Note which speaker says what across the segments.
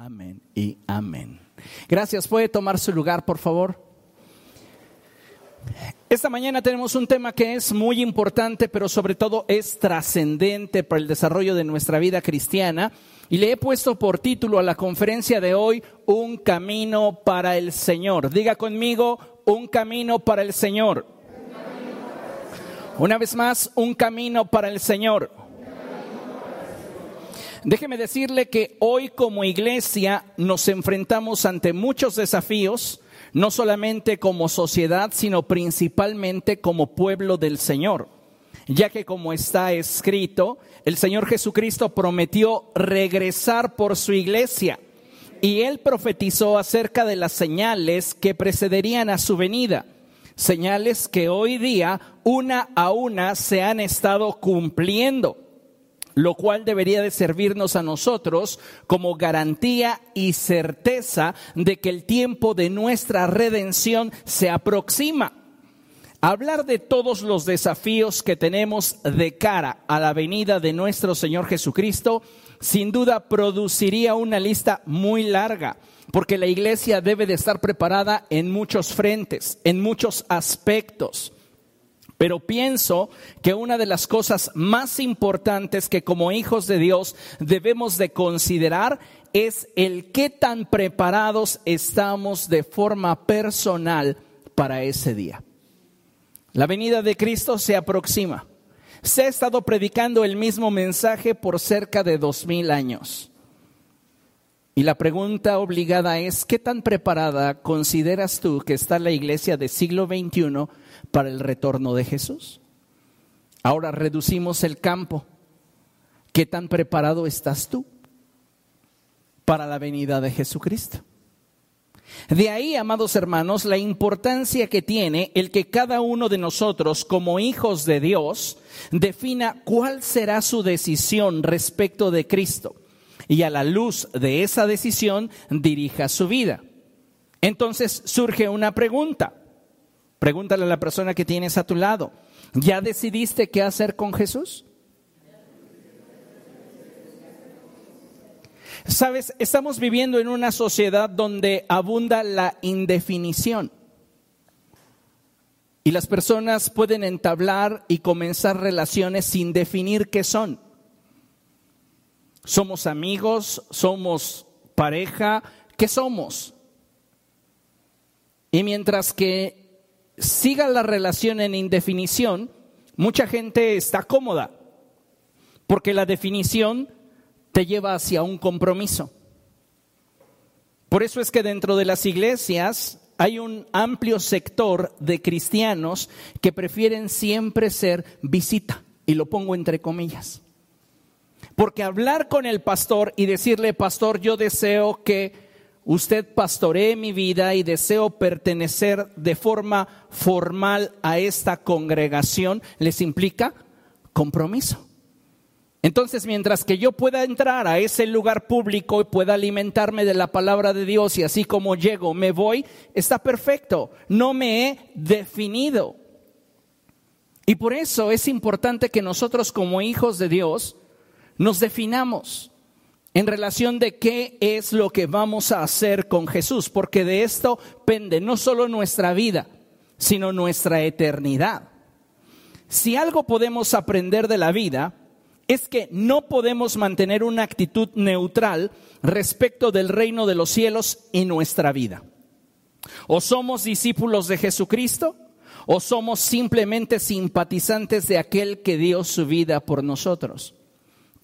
Speaker 1: Amén y amén. Gracias. ¿Puede tomar su lugar, por favor? Esta mañana tenemos un tema que es muy importante, pero sobre todo es trascendente para el desarrollo de nuestra vida cristiana. Y le he puesto por título a la conferencia de hoy, Un camino para el Señor. Diga conmigo, un camino para el Señor. Una vez más, un camino para el Señor. Déjeme decirle que hoy como iglesia nos enfrentamos ante muchos desafíos, no solamente como sociedad, sino principalmente como pueblo del Señor, ya que como está escrito, el Señor Jesucristo prometió regresar por su iglesia y él profetizó acerca de las señales que precederían a su venida, señales que hoy día una a una se han estado cumpliendo lo cual debería de servirnos a nosotros como garantía y certeza de que el tiempo de nuestra redención se aproxima. Hablar de todos los desafíos que tenemos de cara a la venida de nuestro Señor Jesucristo, sin duda produciría una lista muy larga, porque la iglesia debe de estar preparada en muchos frentes, en muchos aspectos. Pero pienso que una de las cosas más importantes que como hijos de Dios debemos de considerar es el qué tan preparados estamos de forma personal para ese día. La venida de Cristo se aproxima. Se ha estado predicando el mismo mensaje por cerca de dos mil años. Y la pregunta obligada es, ¿qué tan preparada consideras tú que está la iglesia del siglo XXI para el retorno de Jesús? Ahora reducimos el campo. ¿Qué tan preparado estás tú para la venida de Jesucristo? De ahí, amados hermanos, la importancia que tiene el que cada uno de nosotros, como hijos de Dios, defina cuál será su decisión respecto de Cristo y a la luz de esa decisión dirija su vida. Entonces surge una pregunta. Pregúntale a la persona que tienes a tu lado. ¿Ya decidiste qué hacer con Jesús? Sabes, estamos viviendo en una sociedad donde abunda la indefinición. Y las personas pueden entablar y comenzar relaciones sin definir qué son somos amigos, somos pareja, ¿qué somos? Y mientras que siga la relación en indefinición, mucha gente está cómoda, porque la definición te lleva hacia un compromiso. Por eso es que dentro de las iglesias hay un amplio sector de cristianos que prefieren siempre ser visita, y lo pongo entre comillas. Porque hablar con el pastor y decirle, pastor, yo deseo que usted pastoree mi vida y deseo pertenecer de forma formal a esta congregación, les implica compromiso. Entonces, mientras que yo pueda entrar a ese lugar público y pueda alimentarme de la palabra de Dios y así como llego, me voy, está perfecto. No me he definido. Y por eso es importante que nosotros como hijos de Dios nos definamos en relación de qué es lo que vamos a hacer con Jesús, porque de esto pende no solo nuestra vida, sino nuestra eternidad. Si algo podemos aprender de la vida, es que no podemos mantener una actitud neutral respecto del reino de los cielos y nuestra vida. O somos discípulos de Jesucristo, o somos simplemente simpatizantes de aquel que dio su vida por nosotros.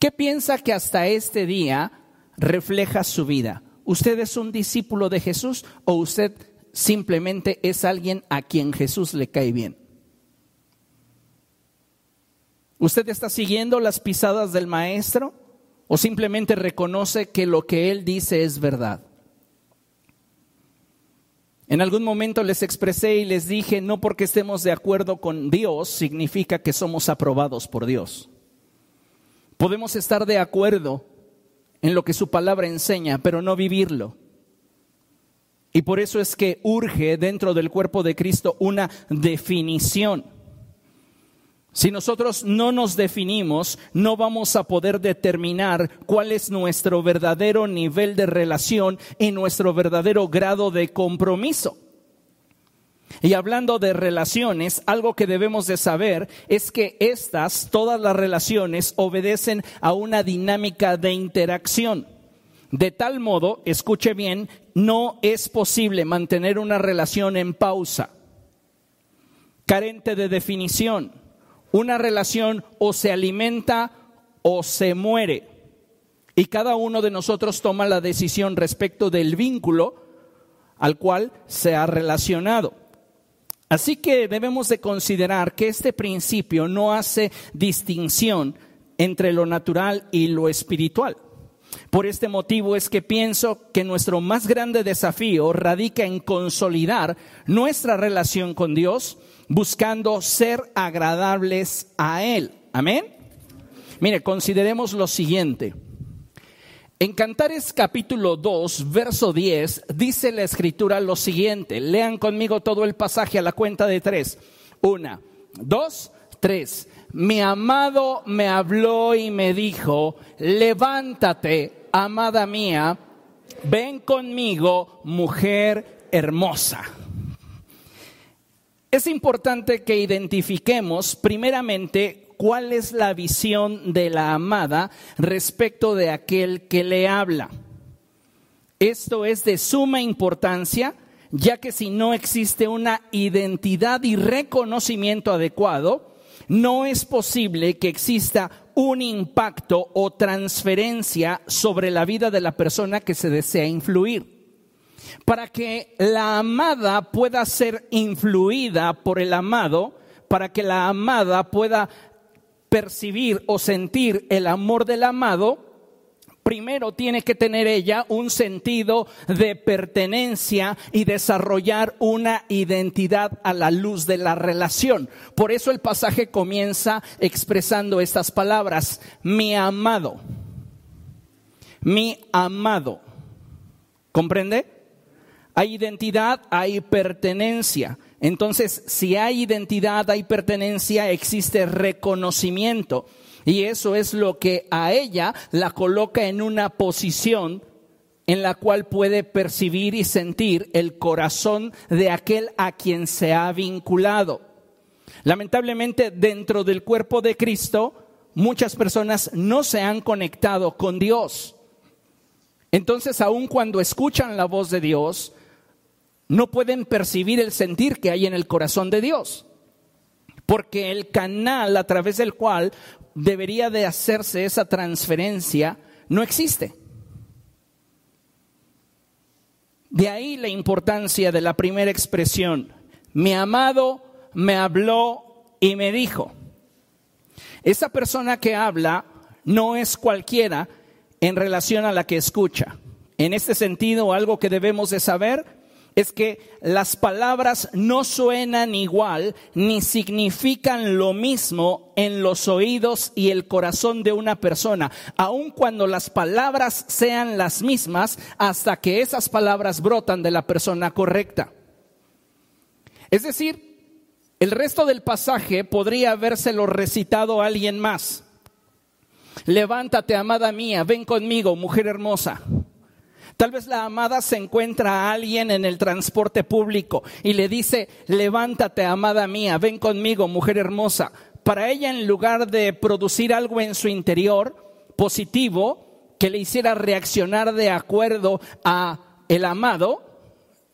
Speaker 1: ¿Qué piensa que hasta este día refleja su vida? ¿Usted es un discípulo de Jesús o usted simplemente es alguien a quien Jesús le cae bien? ¿Usted está siguiendo las pisadas del Maestro o simplemente reconoce que lo que Él dice es verdad? En algún momento les expresé y les dije, no porque estemos de acuerdo con Dios significa que somos aprobados por Dios. Podemos estar de acuerdo en lo que su palabra enseña, pero no vivirlo. Y por eso es que urge dentro del cuerpo de Cristo una definición. Si nosotros no nos definimos, no vamos a poder determinar cuál es nuestro verdadero nivel de relación y nuestro verdadero grado de compromiso. Y hablando de relaciones, algo que debemos de saber es que estas, todas las relaciones, obedecen a una dinámica de interacción. De tal modo, escuche bien, no es posible mantener una relación en pausa, carente de definición. Una relación o se alimenta o se muere. Y cada uno de nosotros toma la decisión respecto del vínculo al cual se ha relacionado. Así que debemos de considerar que este principio no hace distinción entre lo natural y lo espiritual. Por este motivo es que pienso que nuestro más grande desafío radica en consolidar nuestra relación con Dios, buscando ser agradables a Él. Amén. Mire, consideremos lo siguiente. En Cantares capítulo 2, verso 10, dice la escritura lo siguiente. Lean conmigo todo el pasaje a la cuenta de tres. Una, dos, tres. Mi amado me habló y me dijo, levántate, amada mía, ven conmigo, mujer hermosa. Es importante que identifiquemos primeramente cuál es la visión de la amada respecto de aquel que le habla. Esto es de suma importancia, ya que si no existe una identidad y reconocimiento adecuado, no es posible que exista un impacto o transferencia sobre la vida de la persona que se desea influir. Para que la amada pueda ser influida por el amado, para que la amada pueda percibir o sentir el amor del amado, primero tiene que tener ella un sentido de pertenencia y desarrollar una identidad a la luz de la relación. Por eso el pasaje comienza expresando estas palabras, mi amado, mi amado. ¿Comprende? Hay identidad, hay pertenencia. Entonces, si hay identidad, hay pertenencia, existe reconocimiento. Y eso es lo que a ella la coloca en una posición en la cual puede percibir y sentir el corazón de aquel a quien se ha vinculado. Lamentablemente, dentro del cuerpo de Cristo, muchas personas no se han conectado con Dios. Entonces, aun cuando escuchan la voz de Dios, no pueden percibir el sentir que hay en el corazón de Dios. Porque el canal a través del cual debería de hacerse esa transferencia no existe. De ahí la importancia de la primera expresión. Mi amado me habló y me dijo. Esa persona que habla no es cualquiera en relación a la que escucha. En este sentido, algo que debemos de saber es que las palabras no suenan igual ni significan lo mismo en los oídos y el corazón de una persona, aun cuando las palabras sean las mismas hasta que esas palabras brotan de la persona correcta. Es decir, el resto del pasaje podría habérselo recitado a alguien más. Levántate, amada mía, ven conmigo, mujer hermosa. Tal vez la amada se encuentra a alguien en el transporte público y le dice, levántate, amada mía, ven conmigo, mujer hermosa. Para ella, en lugar de producir algo en su interior positivo que le hiciera reaccionar de acuerdo a el amado,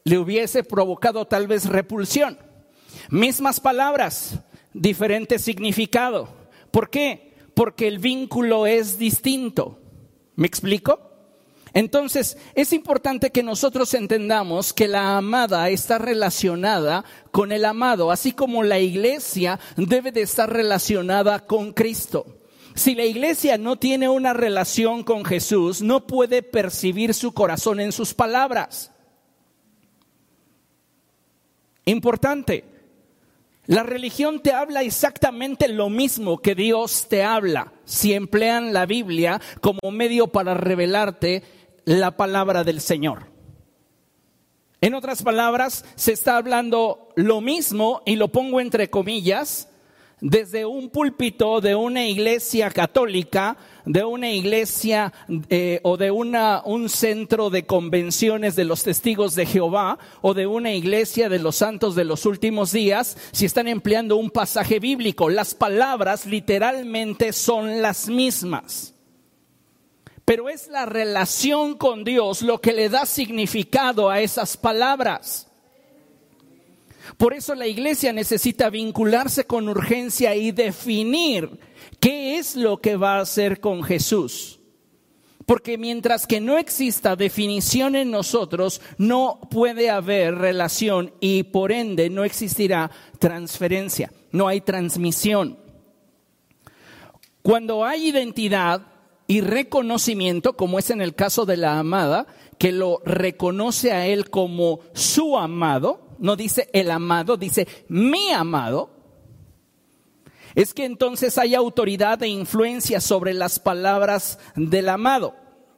Speaker 1: le hubiese provocado tal vez repulsión. Mismas palabras, diferente significado. ¿Por qué? Porque el vínculo es distinto. ¿Me explico? Entonces, es importante que nosotros entendamos que la amada está relacionada con el amado, así como la iglesia debe de estar relacionada con Cristo. Si la iglesia no tiene una relación con Jesús, no puede percibir su corazón en sus palabras. Importante, la religión te habla exactamente lo mismo que Dios te habla, si emplean la Biblia como medio para revelarte la palabra del Señor. En otras palabras, se está hablando lo mismo, y lo pongo entre comillas, desde un púlpito de una iglesia católica, de una iglesia eh, o de una, un centro de convenciones de los testigos de Jehová o de una iglesia de los santos de los últimos días, si están empleando un pasaje bíblico. Las palabras literalmente son las mismas. Pero es la relación con Dios lo que le da significado a esas palabras. Por eso la iglesia necesita vincularse con urgencia y definir qué es lo que va a hacer con Jesús. Porque mientras que no exista definición en nosotros, no puede haber relación y por ende no existirá transferencia, no hay transmisión. Cuando hay identidad y reconocimiento, como es en el caso de la amada, que lo reconoce a él como su amado, no dice el amado, dice mi amado, es que entonces hay autoridad e influencia sobre las palabras del amado.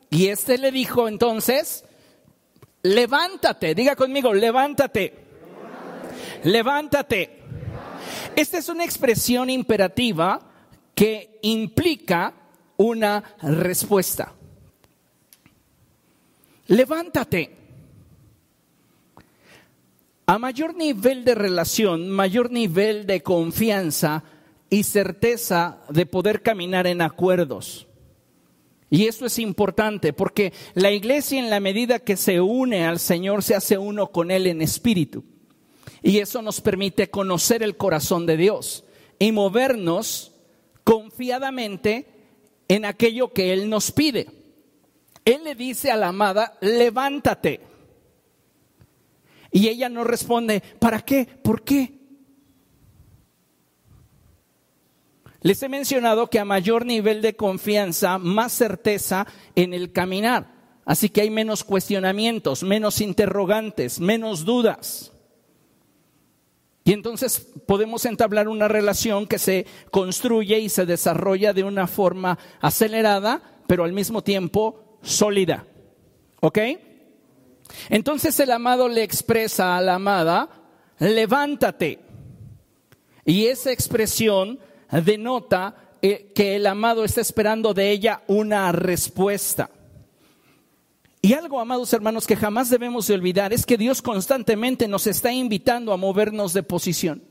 Speaker 1: Y este le dijo entonces, levántate, diga conmigo, levántate, levántate. Esta es una expresión imperativa que implica una respuesta. Levántate. A mayor nivel de relación, mayor nivel de confianza y certeza de poder caminar en acuerdos. Y eso es importante porque la iglesia en la medida que se une al Señor se hace uno con Él en espíritu. Y eso nos permite conocer el corazón de Dios y movernos confiadamente en aquello que Él nos pide. Él le dice a la amada, levántate. Y ella no responde, ¿para qué? ¿Por qué? Les he mencionado que a mayor nivel de confianza, más certeza en el caminar. Así que hay menos cuestionamientos, menos interrogantes, menos dudas. Y entonces podemos entablar una relación que se construye y se desarrolla de una forma acelerada, pero al mismo tiempo sólida. ¿Ok? Entonces el amado le expresa a la amada, levántate. Y esa expresión denota eh, que el amado está esperando de ella una respuesta. Y algo, amados hermanos, que jamás debemos de olvidar es que Dios constantemente nos está invitando a movernos de posición.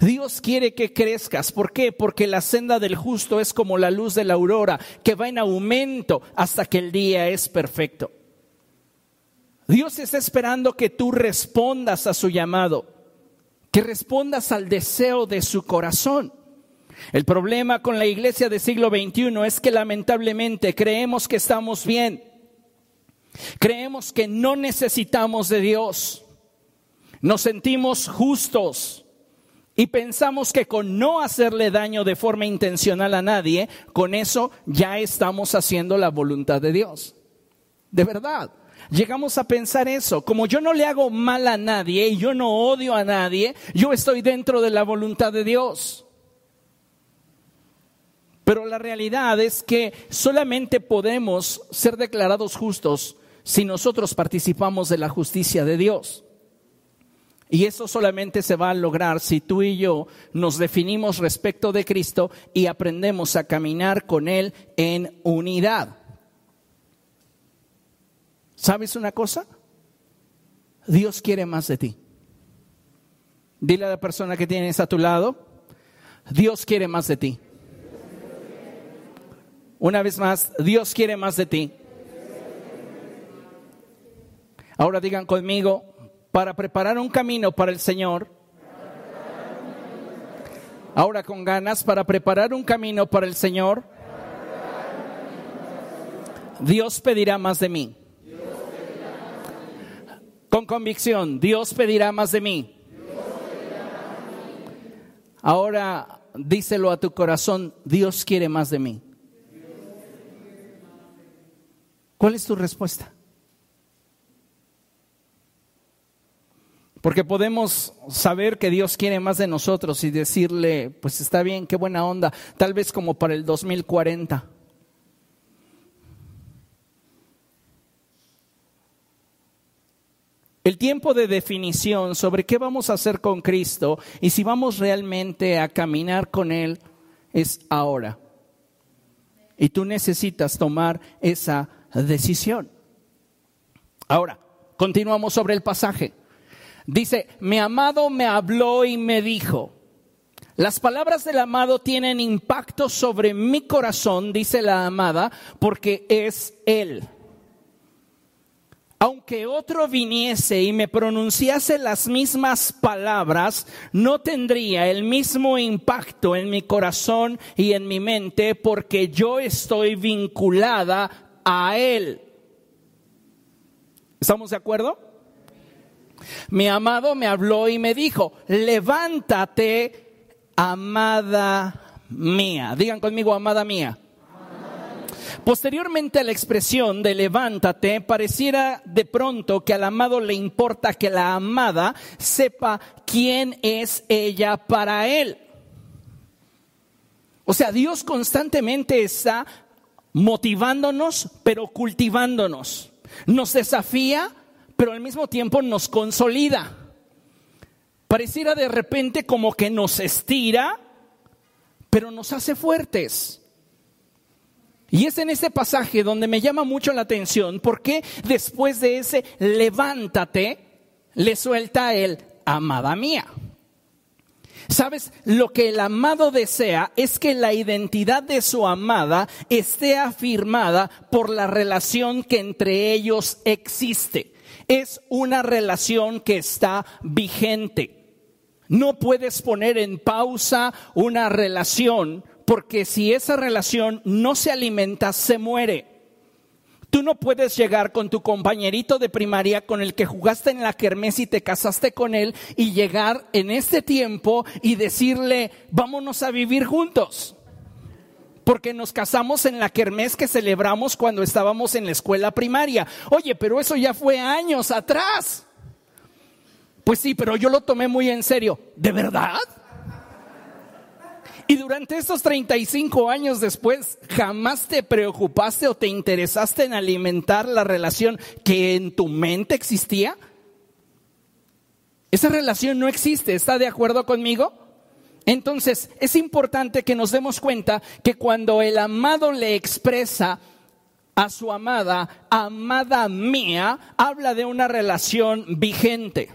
Speaker 1: Dios quiere que crezcas. ¿Por qué? Porque la senda del justo es como la luz de la aurora, que va en aumento hasta que el día es perfecto. Dios está esperando que tú respondas a su llamado, que respondas al deseo de su corazón. El problema con la iglesia del siglo XXI es que lamentablemente creemos que estamos bien, creemos que no necesitamos de Dios, nos sentimos justos y pensamos que con no hacerle daño de forma intencional a nadie, con eso ya estamos haciendo la voluntad de Dios. De verdad llegamos a pensar eso. Como yo no le hago mal a nadie y yo no odio a nadie, yo estoy dentro de la voluntad de Dios. Pero la realidad es que solamente podemos ser declarados justos si nosotros participamos de la justicia de Dios. Y eso solamente se va a lograr si tú y yo nos definimos respecto de Cristo y aprendemos a caminar con Él en unidad. ¿Sabes una cosa? Dios quiere más de ti. Dile a la persona que tienes a tu lado, Dios quiere más de ti. Una vez más, Dios quiere más de ti. Ahora digan conmigo, para preparar un camino para el Señor, ahora con ganas, para preparar un camino para el Señor, Dios pedirá más de mí con convicción, Dios pedirá más de mí. Ahora díselo a tu corazón, Dios quiere más de mí. ¿Cuál es tu respuesta? Porque podemos saber que Dios quiere más de nosotros y decirle, pues está bien, qué buena onda, tal vez como para el 2040. El tiempo de definición sobre qué vamos a hacer con Cristo y si vamos realmente a caminar con Él es ahora. Y tú necesitas tomar esa decisión. Ahora, continuamos sobre el pasaje. Dice, mi amado me habló y me dijo, las palabras del amado tienen impacto sobre mi corazón, dice la amada, porque es Él aunque otro viniese y me pronunciase las mismas palabras, no tendría el mismo impacto en mi corazón y en mi mente porque yo estoy vinculada a Él. ¿Estamos de acuerdo? Mi amado me habló y me dijo, levántate, amada mía. Digan conmigo, amada mía. Posteriormente a la expresión de levántate, pareciera de pronto que al amado le importa que la amada sepa quién es ella para él. O sea, Dios constantemente está motivándonos, pero cultivándonos. Nos desafía, pero al mismo tiempo nos consolida. Pareciera de repente como que nos estira, pero nos hace fuertes. Y es en ese pasaje donde me llama mucho la atención porque después de ese levántate, le suelta el amada mía. Sabes, lo que el amado desea es que la identidad de su amada esté afirmada por la relación que entre ellos existe. Es una relación que está vigente. No puedes poner en pausa una relación porque si esa relación no se alimenta, se muere. Tú no puedes llegar con tu compañerito de primaria con el que jugaste en la kermés y te casaste con él y llegar en este tiempo y decirle, vámonos a vivir juntos. Porque nos casamos en la kermés que celebramos cuando estábamos en la escuela primaria. Oye, pero eso ya fue años atrás. Pues sí, pero yo lo tomé muy en serio. ¿De verdad? Y durante estos 35 años después, jamás te preocupaste o te interesaste en alimentar la relación que en tu mente existía. Esa relación no existe, ¿está de acuerdo conmigo? Entonces, es importante que nos demos cuenta que cuando el amado le expresa a su amada, amada mía, habla de una relación vigente.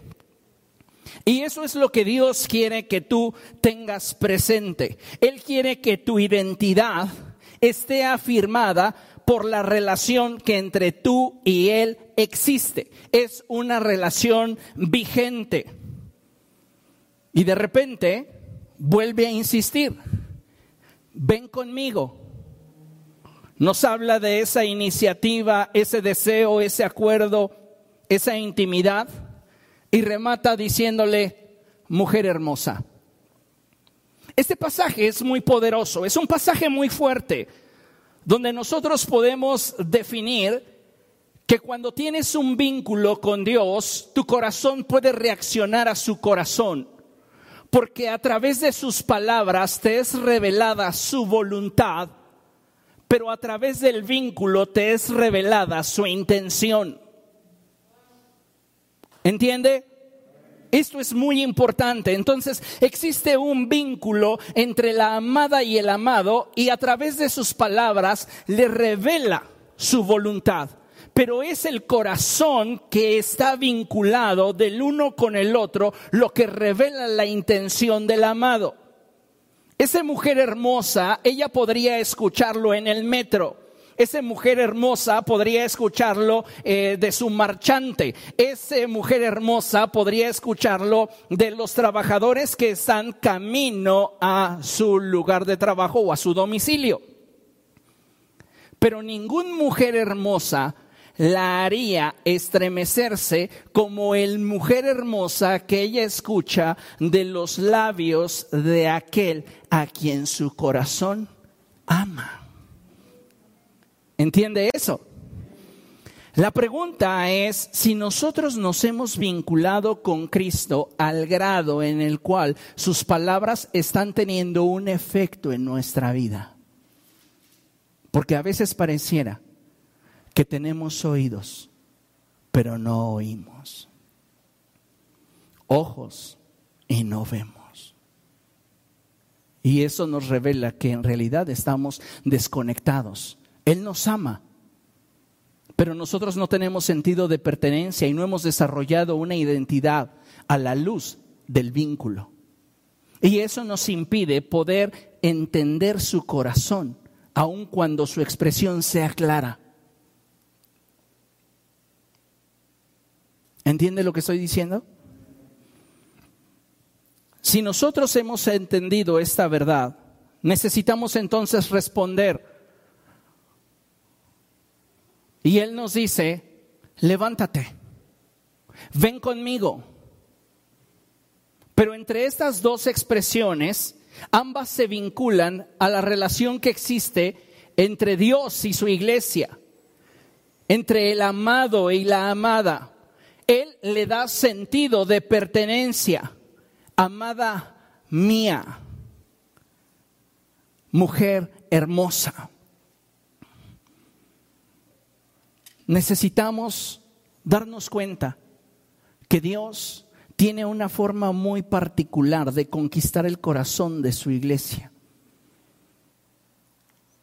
Speaker 1: Y eso es lo que Dios quiere que tú tengas presente. Él quiere que tu identidad esté afirmada por la relación que entre tú y Él existe. Es una relación vigente. Y de repente vuelve a insistir, ven conmigo. Nos habla de esa iniciativa, ese deseo, ese acuerdo, esa intimidad y remata diciéndole, mujer hermosa. Este pasaje es muy poderoso, es un pasaje muy fuerte, donde nosotros podemos definir que cuando tienes un vínculo con Dios, tu corazón puede reaccionar a su corazón, porque a través de sus palabras te es revelada su voluntad, pero a través del vínculo te es revelada su intención. ¿Entiende? Esto es muy importante. Entonces existe un vínculo entre la amada y el amado y a través de sus palabras le revela su voluntad. Pero es el corazón que está vinculado del uno con el otro lo que revela la intención del amado. Esa mujer hermosa, ella podría escucharlo en el metro esa mujer hermosa podría escucharlo eh, de su marchante. Esa mujer hermosa podría escucharlo de los trabajadores que están camino a su lugar de trabajo o a su domicilio. Pero ninguna mujer hermosa la haría estremecerse como el mujer hermosa que ella escucha de los labios de aquel a quien su corazón ama. ¿Entiende eso? La pregunta es si nosotros nos hemos vinculado con Cristo al grado en el cual sus palabras están teniendo un efecto en nuestra vida. Porque a veces pareciera que tenemos oídos, pero no oímos. ojos y no vemos. Y eso nos revela que en realidad estamos desconectados. Él nos ama, pero nosotros no tenemos sentido de pertenencia y no hemos desarrollado una identidad a la luz del vínculo. Y eso nos impide poder entender su corazón, aun cuando su expresión sea clara. ¿Entiende lo que estoy diciendo? Si nosotros hemos entendido esta verdad, necesitamos entonces responder. Y Él nos dice, levántate, ven conmigo. Pero entre estas dos expresiones, ambas se vinculan a la relación que existe entre Dios y su iglesia, entre el amado y la amada. Él le da sentido de pertenencia, amada mía, mujer hermosa. Necesitamos darnos cuenta que Dios tiene una forma muy particular de conquistar el corazón de su iglesia.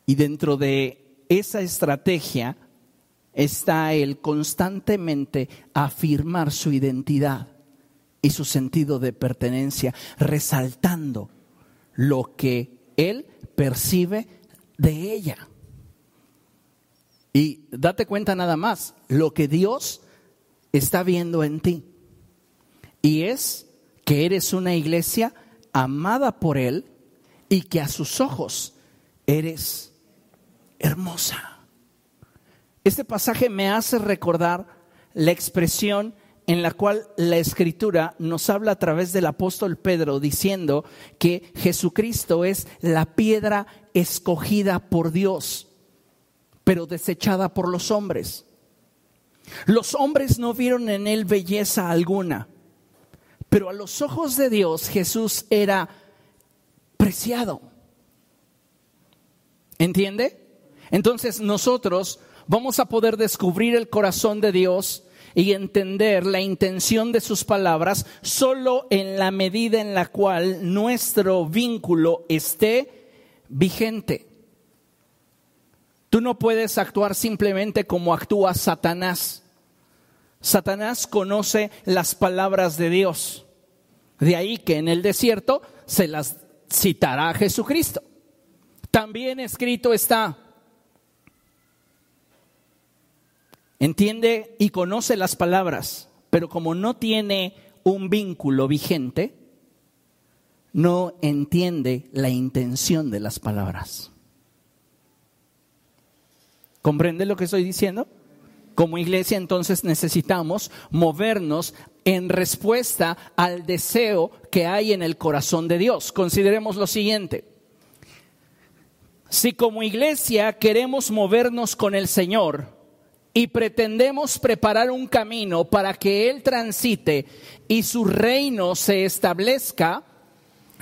Speaker 1: Y dentro de esa estrategia está el constantemente afirmar su identidad y su sentido de pertenencia, resaltando lo que él percibe de ella. Y date cuenta nada más, lo que Dios está viendo en ti. Y es que eres una iglesia amada por Él y que a sus ojos eres hermosa. Este pasaje me hace recordar la expresión en la cual la escritura nos habla a través del apóstol Pedro diciendo que Jesucristo es la piedra escogida por Dios, pero desechada por los hombres. Los hombres no vieron en él belleza alguna, pero a los ojos de Dios Jesús era preciado. ¿Entiende? Entonces nosotros vamos a poder descubrir el corazón de Dios y entender la intención de sus palabras solo en la medida en la cual nuestro vínculo esté vigente. Tú no puedes actuar simplemente como actúa Satanás. Satanás conoce las palabras de Dios. De ahí que en el desierto se las citará a Jesucristo. También escrito está, entiende y conoce las palabras, pero como no tiene un vínculo vigente, no entiende la intención de las palabras. ¿Comprende lo que estoy diciendo? Como iglesia entonces necesitamos movernos en respuesta al deseo que hay en el corazón de Dios. Consideremos lo siguiente. Si como iglesia queremos movernos con el Señor y pretendemos preparar un camino para que Él transite y su reino se establezca,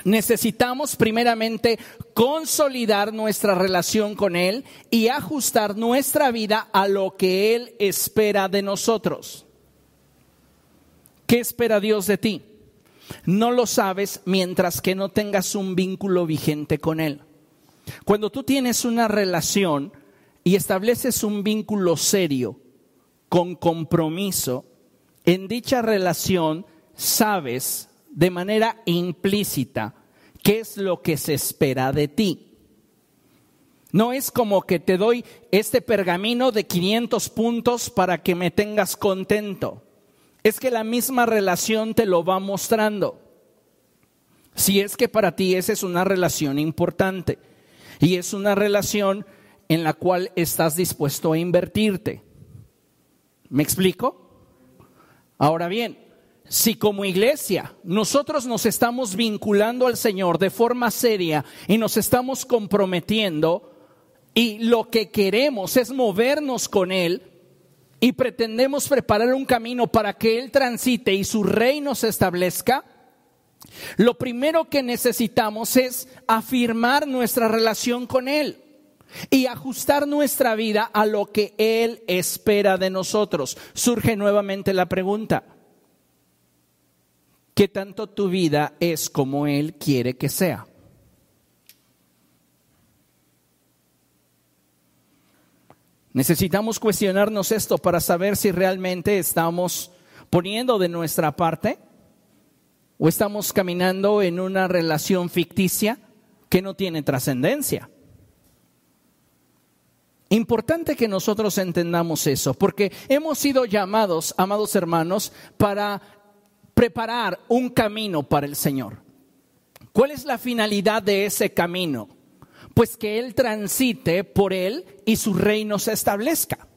Speaker 1: necesitamos primeramente consolidar nuestra relación con Él y ajustar nuestra vida a lo que Él espera de nosotros. ¿Qué espera Dios de ti? No lo sabes mientras que no tengas un vínculo vigente con Él. Cuando tú tienes una relación y estableces un vínculo serio, con compromiso, en dicha relación sabes de manera implícita qué es lo que se espera de ti. No es como que te doy este pergamino de 500 puntos para que me tengas contento. Es que la misma relación te lo va mostrando. Si es que para ti esa es una relación importante y es una relación en la cual estás dispuesto a invertirte. ¿Me explico? Ahora bien, si como iglesia nosotros nos estamos vinculando al Señor de forma seria y nos estamos comprometiendo y lo que queremos es movernos con Él y pretendemos preparar un camino para que Él transite y su reino se establezca, lo primero que necesitamos es afirmar nuestra relación con Él y ajustar nuestra vida a lo que Él espera de nosotros. Surge nuevamente la pregunta, ¿Qué tanto tu vida es como Él quiere que sea? Necesitamos cuestionarnos esto para saber si realmente estamos poniendo de nuestra parte o estamos caminando en una relación ficticia que no tiene trascendencia. Importante que nosotros entendamos eso, porque hemos sido llamados, amados hermanos, para preparar un camino para el Señor. ¿Cuál es la finalidad de ese camino? pues que Él transite por Él y su reino se establezca.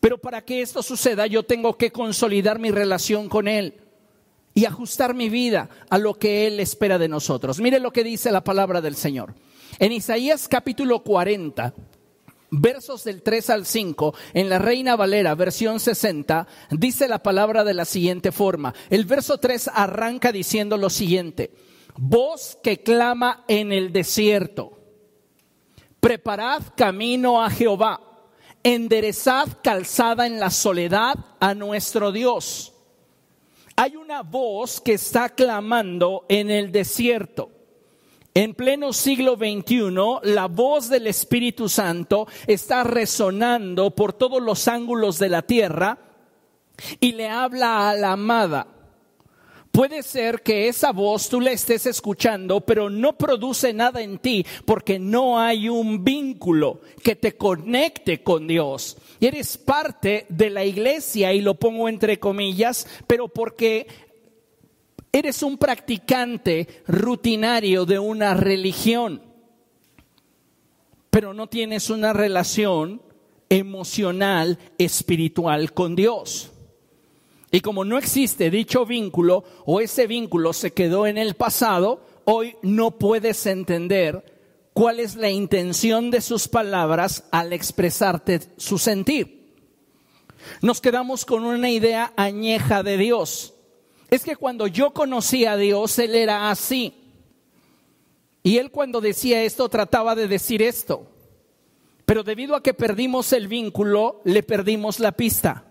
Speaker 1: Pero para que esto suceda yo tengo que consolidar mi relación con Él y ajustar mi vida a lo que Él espera de nosotros. Mire lo que dice la palabra del Señor. En Isaías capítulo 40, versos del 3 al 5, en la Reina Valera, versión 60, dice la palabra de la siguiente forma. El verso 3 arranca diciendo lo siguiente. Voz que clama en el desierto Preparad camino a Jehová, enderezad calzada en la soledad a nuestro Dios. Hay una voz que está clamando en el desierto. En pleno siglo XXI, la voz del Espíritu Santo está resonando por todos los ángulos de la tierra y le habla a la amada. Puede ser que esa voz tú la estés escuchando, pero no produce nada en ti porque no hay un vínculo que te conecte con Dios. Y eres parte de la iglesia, y lo pongo entre comillas, pero porque eres un practicante rutinario de una religión, pero no tienes una relación emocional, espiritual con Dios. Y como no existe dicho vínculo o ese vínculo se quedó en el pasado, hoy no puedes entender cuál es la intención de sus palabras al expresarte su sentir. Nos quedamos con una idea añeja de Dios. Es que cuando yo conocí a Dios, Él era así. Y Él cuando decía esto trataba de decir esto. Pero debido a que perdimos el vínculo, le perdimos la pista.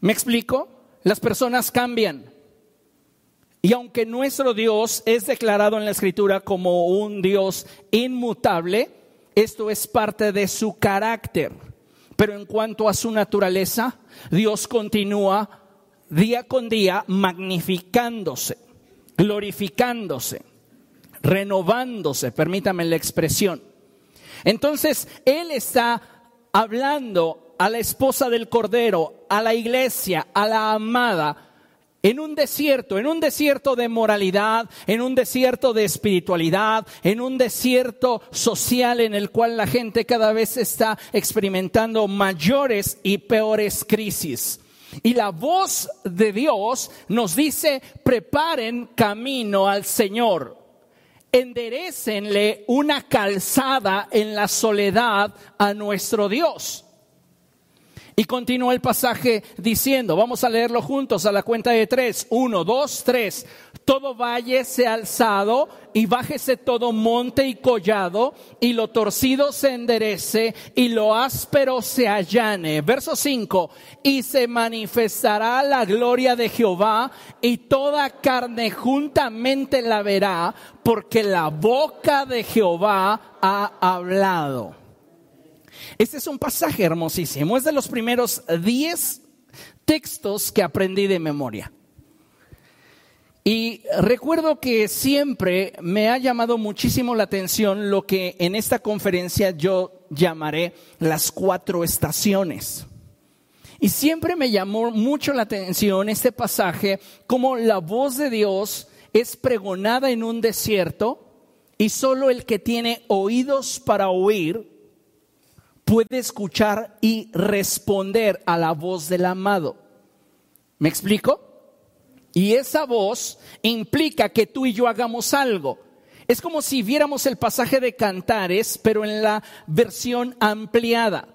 Speaker 1: ¿Me explico? Las personas cambian. Y aunque nuestro Dios es declarado en la Escritura como un Dios inmutable, esto es parte de su carácter. Pero en cuanto a su naturaleza, Dios continúa día con día magnificándose, glorificándose, renovándose, permítame la expresión. Entonces, Él está hablando a la esposa del Cordero, a la iglesia, a la amada, en un desierto, en un desierto de moralidad, en un desierto de espiritualidad, en un desierto social en el cual la gente cada vez está experimentando mayores y peores crisis. Y la voz de Dios nos dice, preparen camino al Señor, enderecenle una calzada en la soledad a nuestro Dios. Y continúa el pasaje diciendo, vamos a leerlo juntos a la cuenta de tres, uno, dos, tres. Todo valle se alzado y bájese todo monte y collado y lo torcido se enderece y lo áspero se allane. Verso 5, y se manifestará la gloria de Jehová y toda carne juntamente la verá porque la boca de Jehová ha hablado. Este es un pasaje hermosísimo, es de los primeros 10 textos que aprendí de memoria. Y recuerdo que siempre me ha llamado muchísimo la atención lo que en esta conferencia yo llamaré las cuatro estaciones. Y siempre me llamó mucho la atención este pasaje, como la voz de Dios es pregonada en un desierto y solo el que tiene oídos para oír puede escuchar y responder a la voz del amado. ¿Me explico? Y esa voz implica que tú y yo hagamos algo. Es como si viéramos el pasaje de Cantares, pero en la versión ampliada.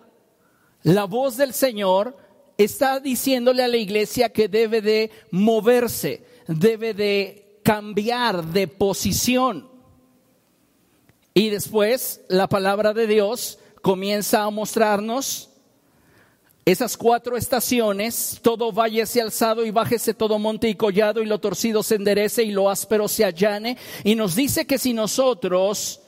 Speaker 1: La voz del Señor está diciéndole a la iglesia que debe de moverse, debe de cambiar de posición. Y después la palabra de Dios comienza a mostrarnos Esas cuatro estaciones, todo váyese alzado y bájese todo monte y collado y lo torcido se enderece y lo áspero se allane. Y nos dice que si nosotros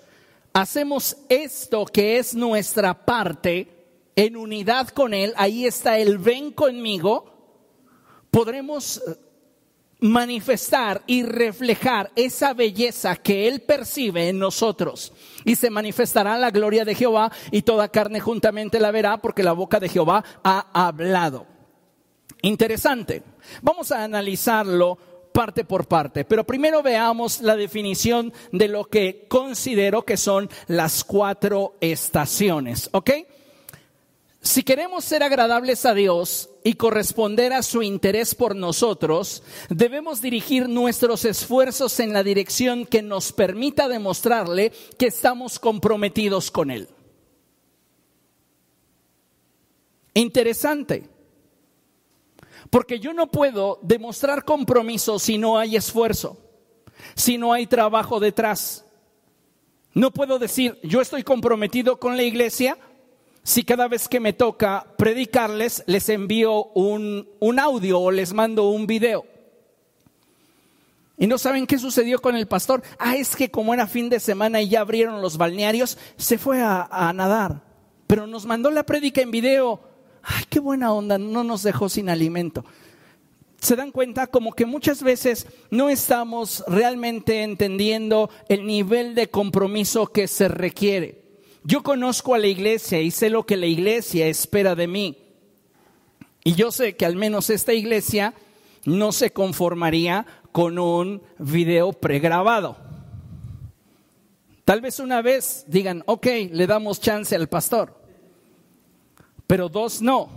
Speaker 1: hacemos esto que es nuestra parte en unidad con Él, ahí está el ven conmigo, podremos manifestar y reflejar esa belleza que Él percibe en nosotros. Y se manifestará la gloria de Jehová y toda carne juntamente la verá porque la boca de Jehová ha hablado. Interesante. Vamos a analizarlo parte por parte, pero primero veamos la definición de lo que considero que son las cuatro estaciones, ¿ok? Si queremos ser agradables a Dios y corresponder a su interés por nosotros, debemos dirigir nuestros esfuerzos en la dirección que nos permita demostrarle que estamos comprometidos con Él. Interesante, porque yo no puedo demostrar compromiso si no hay esfuerzo, si no hay trabajo detrás. No puedo decir, yo estoy comprometido con la iglesia si cada vez que me toca predicarles les envío un, un, audio o les mando un video. Y no saben qué sucedió con el pastor. Ah, es que como era fin de semana y ya abrieron los balnearios, se fue a, a nadar. Pero nos mandó la prédica en video. Ay, qué buena onda, no nos dejó sin alimento. Se dan cuenta como que muchas veces no estamos realmente entendiendo el nivel de compromiso que se requiere. Yo conozco a la iglesia y sé lo que la iglesia espera de mí. Y yo sé que al menos esta iglesia no se conformaría con un video pregrabado. Tal vez una vez digan, ok, le damos chance al pastor, pero dos no.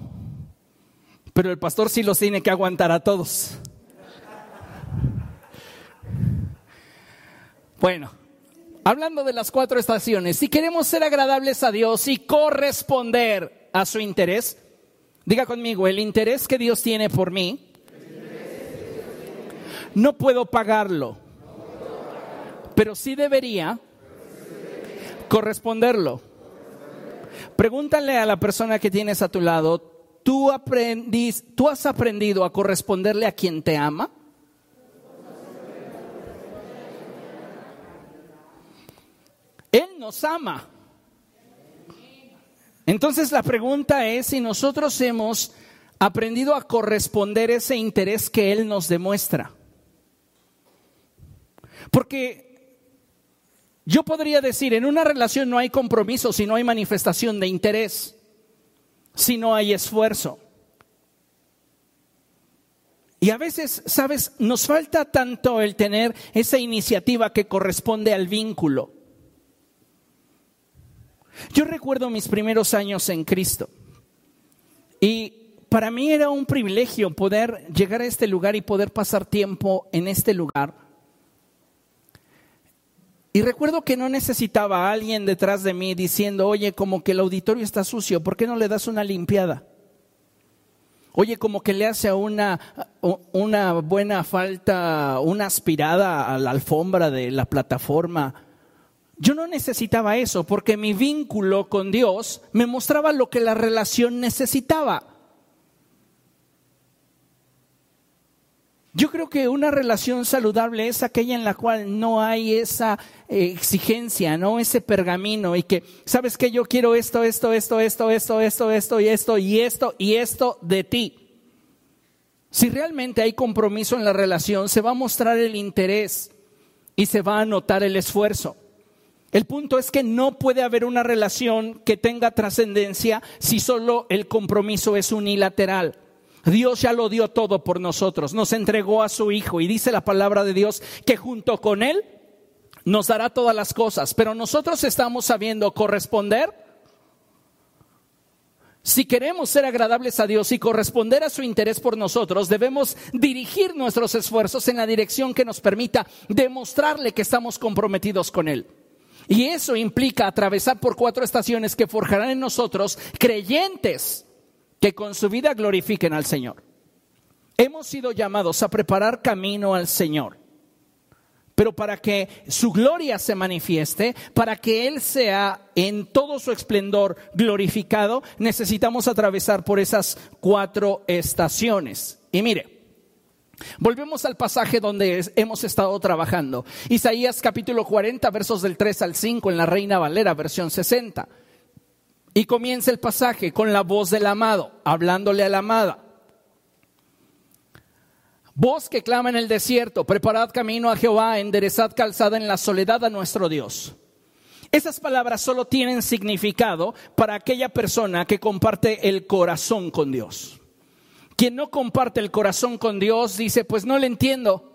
Speaker 1: Pero el pastor sí los tiene que aguantar a todos. Bueno, hablando de las cuatro estaciones, si queremos ser agradables a Dios y corresponder a su interés, diga conmigo, el interés que Dios tiene por mí, no puedo pagarlo, pero sí debería corresponderlo. Pregúntale a la persona que tienes a tu lado, ¿tú, ¿tú has aprendido a corresponderle a quien te ama? Nos ama. Entonces la pregunta es si nosotros hemos aprendido a corresponder ese interés que Él nos demuestra. Porque yo podría decir, en una relación no hay compromiso si no hay manifestación de interés, si no hay esfuerzo. Y a veces, sabes, nos falta tanto el tener esa iniciativa que corresponde al vínculo. Yo recuerdo mis primeros años en Cristo y para mí era un privilegio poder llegar a este lugar y poder pasar tiempo en este lugar. Y recuerdo que no necesitaba a alguien detrás de mí diciendo, oye, como que el auditorio está sucio, ¿por qué no le das una limpiada? Oye, como que le hace una, una buena falta, una aspirada a la alfombra de la plataforma yo no necesitaba eso porque mi vínculo con Dios me mostraba lo que la relación necesitaba. Yo creo que una relación saludable es aquella en la cual no hay esa eh, exigencia, no ese pergamino y que, sabes que yo quiero esto, esto, esto, esto, esto, esto, esto y esto y esto y esto de ti. Si realmente hay compromiso en la relación, se va a mostrar el interés y se va a notar el esfuerzo. El punto es que no puede haber una relación que tenga trascendencia si solo el compromiso es unilateral. Dios ya lo dio todo por nosotros, nos entregó a su Hijo y dice la palabra de Dios que junto con Él nos dará todas las cosas, pero nosotros estamos sabiendo corresponder. Si queremos ser agradables a Dios y corresponder a su interés por nosotros, debemos dirigir nuestros esfuerzos en la dirección que nos permita demostrarle que estamos comprometidos con Él. Y eso implica atravesar por cuatro estaciones que forjarán en nosotros creyentes que con su vida glorifiquen al Señor. Hemos sido llamados a preparar camino al Señor. pero para que su gloria se manifieste, para que Él sea en todo su esplendor glorificado, necesitamos atravesar por esas cuatro estaciones. Y mire, Volvemos al pasaje donde hemos estado trabajando. Isaías capítulo 40, versos del 3 al 5 en la Reina Valera, versión 60. Y comienza el pasaje con la voz del amado, hablándole a la amada. Voz que clama en el desierto, preparad camino a Jehová, enderezad calzada en la soledad a nuestro Dios. Esas palabras solo tienen significado para aquella persona que comparte el corazón con Dios. Quien no comparte el corazón con Dios dice, pues no le entiendo.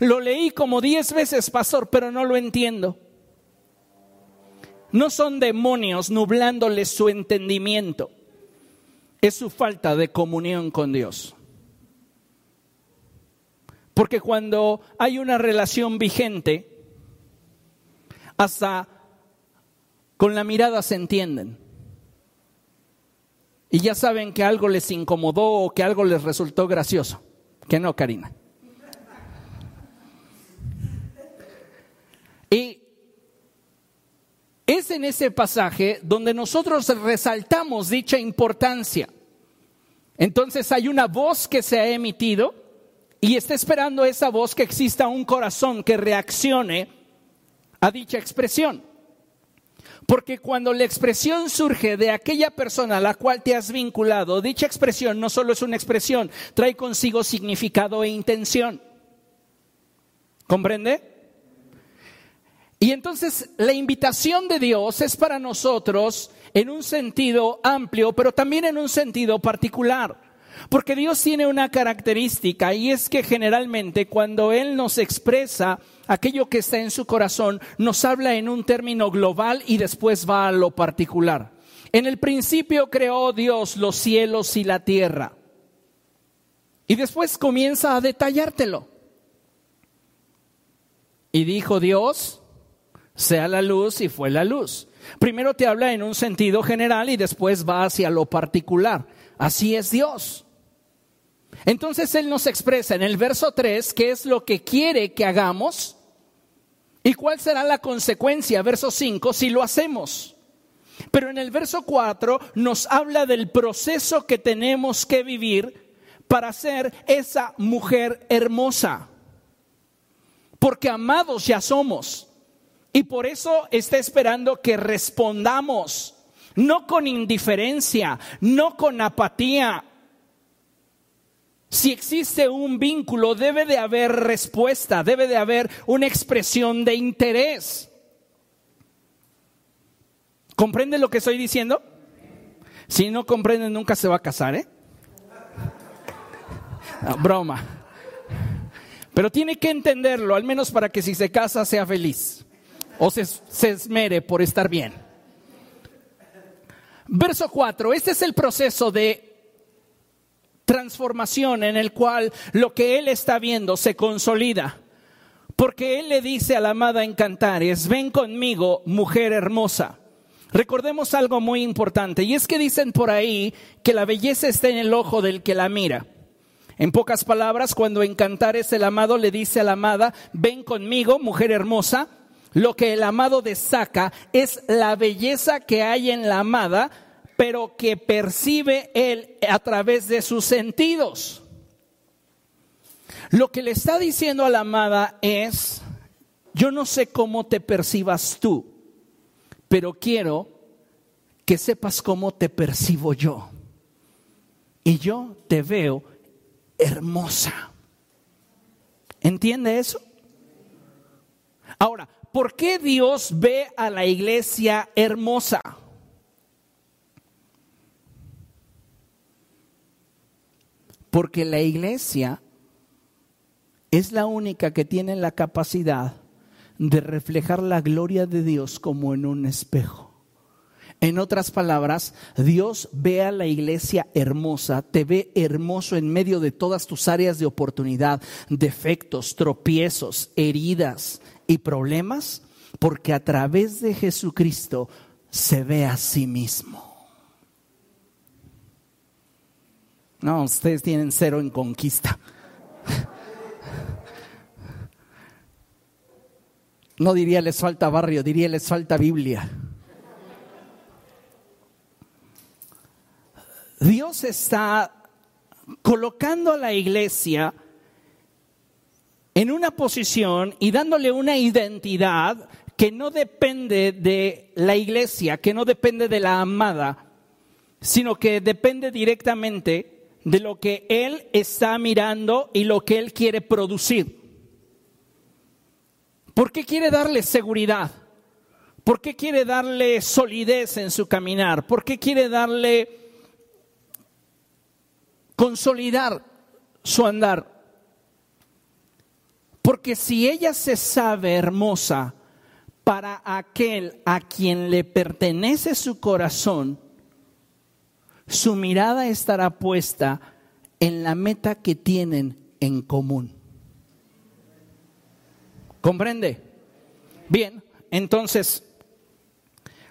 Speaker 1: Lo leí como diez veces, pastor, pero no lo entiendo. No son demonios nublándole su entendimiento es su falta de comunión con Dios. Porque cuando hay una relación vigente, hasta con la mirada se entienden. Y ya saben que algo les incomodó o que algo les resultó gracioso. Que no, Karina. Y es en ese pasaje donde nosotros resaltamos dicha importancia. Entonces hay una voz que se ha emitido y está esperando esa voz que exista un corazón que reaccione a dicha expresión. Porque cuando la expresión surge de aquella persona a la cual te has vinculado, dicha expresión no solo es una expresión, trae consigo significado e intención. ¿Comprende? Y entonces la invitación de Dios es para nosotros en un sentido amplio, pero también en un sentido particular. Porque Dios tiene una característica y es que generalmente cuando Él nos expresa aquello que está en su corazón, nos habla en un término global y después va a lo particular. En el principio creó Dios los cielos y la tierra. Y después comienza a detallártelo. Y dijo Dios, sea la luz y fue la luz. Primero te habla en un sentido general y después va hacia lo particular. Así es Dios. Entonces Él nos expresa en el verso 3 qué es lo que quiere que hagamos y cuál será la consecuencia, verso 5, si lo hacemos. Pero en el verso 4 nos habla del proceso que tenemos que vivir para ser esa mujer hermosa. Porque amados ya somos. Y por eso está esperando que respondamos, no con indiferencia, no con apatía. Si existe un vínculo, debe de haber respuesta, debe de haber una expresión de interés. ¿Comprende lo que estoy diciendo? Si no comprende, nunca se va a casar, ¿eh? broma. Pero tiene que entenderlo, al menos para que si se casa sea feliz o se, esmere por estar bien. Verso 4, este es el proceso de transformación en el cual lo que él está viendo se consolida. Porque él le dice a la amada en Cantares, ven conmigo, mujer hermosa. Recordemos algo muy importante, y es que dicen por ahí que la belleza está en el ojo del que la mira. En pocas palabras, cuando en Cantares el amado le dice a la amada, ven conmigo, mujer hermosa, lo que el amado destaca es la belleza que hay en la amada, pero que percibe él a través de sus sentidos. Lo que le está diciendo a la amada es, yo no sé cómo te percibas tú, pero quiero que sepas cómo te percibo yo. Y yo te veo hermosa. ¿Entiende eso? Ahora, ¿por qué Dios ve a la iglesia hermosa? Porque la iglesia es la única que tiene la capacidad de reflejar la gloria de Dios como en un espejo. En otras palabras, Dios ve a la iglesia hermosa, te ve hermoso en medio de todas tus áreas de oportunidad, defectos, tropiezos, heridas, y problemas porque a través de Jesucristo se ve a sí mismo. No, ustedes tienen cero en conquista. No diría les falta barrio, diría les falta Biblia. Dios está colocando a la iglesia en una posición y dándole una identidad que no depende de la iglesia, que no depende de la amada, sino que depende directamente de lo que Él está mirando y lo que Él quiere producir. ¿Por qué quiere darle seguridad? ¿Por qué quiere darle solidez en su caminar? ¿Por qué quiere darle consolidar su andar? Porque si ella se sabe hermosa para aquel a quien le pertenece su corazón, su mirada estará puesta en la meta que tienen en común. ¿Comprende? Bien, entonces,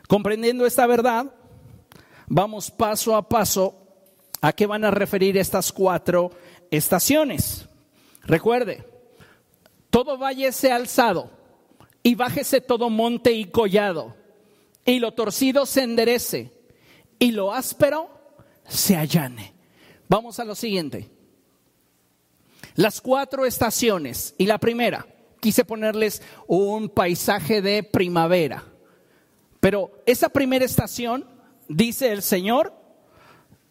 Speaker 1: comprendiendo esta verdad, vamos paso a paso a qué van a referir estas cuatro estaciones. Recuerde, todo valle sea alzado y bájese todo monte y collado, y lo torcido se enderece, y lo áspero se allane. Vamos a lo siguiente. Las cuatro estaciones. Y la primera, quise ponerles un paisaje de primavera. Pero esa primera estación, dice el Señor,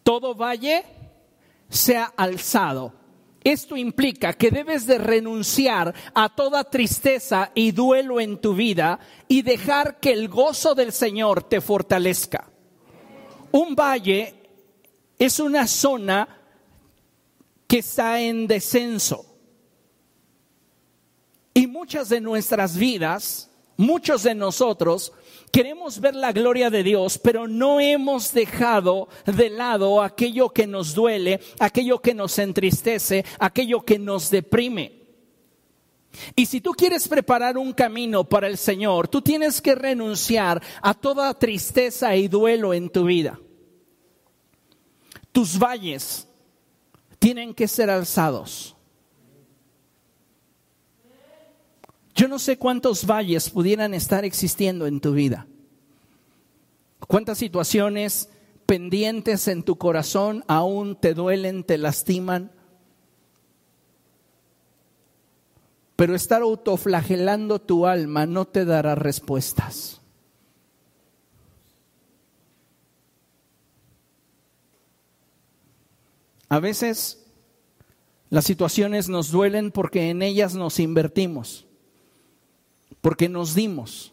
Speaker 1: todo valle sea alzado. Esto implica que debes de renunciar a toda tristeza y duelo en tu vida y dejar que el gozo del Señor te fortalezca. Un valle es una zona que está en descenso. Y muchas de nuestras vidas, muchos de nosotros, queremos ver la gloria de Dios, pero no hemos dejado de lado aquello que nos duele, aquello que nos entristece, aquello que nos deprime. Y si tú quieres preparar un camino para el Señor, tú tienes que renunciar a toda tristeza y duelo en tu vida. Tus valles tienen que ser alzados. Yo no sé cuántos valles pudieran estar existiendo en tu vida. Cuántas situaciones pendientes en tu corazón aún te duelen, te lastiman. Pero estar autoflagelando tu alma no te dará respuestas. A veces las situaciones nos duelen porque en ellas nos invertimos porque nos dimos,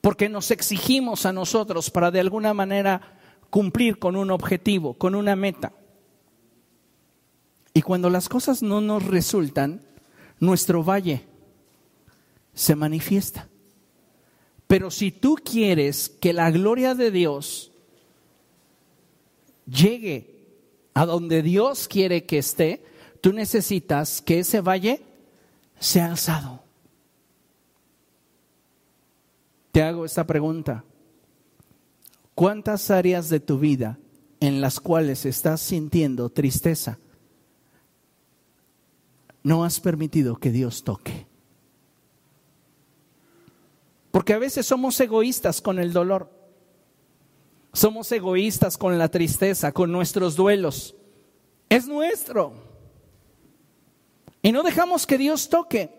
Speaker 1: porque nos exigimos a nosotros para de alguna manera cumplir con un objetivo, con una meta. Y cuando las cosas no nos resultan, nuestro valle se manifiesta. Pero si tú quieres que la gloria de Dios llegue a donde Dios quiere que esté, tú necesitas que ese valle sea alzado. Te hago esta pregunta. ¿Cuántas áreas de tu vida en las cuales estás sintiendo tristeza no has permitido que Dios toque? Porque a veces somos egoístas con el dolor. Somos egoístas con la tristeza, con nuestros duelos. Es nuestro. Y no dejamos que Dios toque.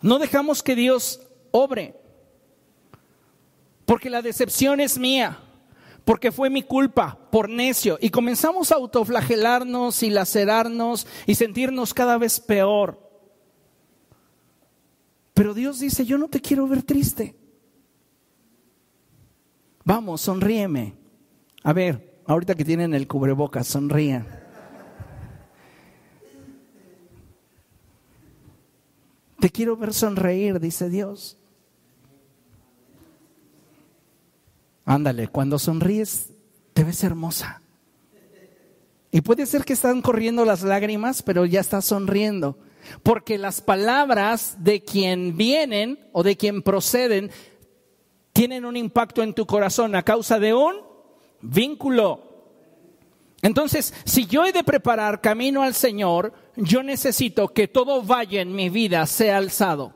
Speaker 1: No dejamos que Dios obre porque la decepción es mía, porque fue mi culpa, por necio. Y comenzamos a autoflagelarnos y lacerarnos y sentirnos cada vez peor. Pero Dios dice, yo no te quiero ver triste. Vamos, sonríeme. A ver, ahorita que tienen el cubrebocas, sonríen. Te quiero ver sonreír, dice Dios. Ándale, cuando sonríes te ves hermosa. Y puede ser que están corriendo las lágrimas, pero ya estás sonriendo. Porque las palabras de quien vienen o de quien proceden tienen un impacto en tu corazón a causa de un vínculo. Entonces, si yo he de preparar camino al Señor, yo necesito que todo valle en mi vida sea alzado.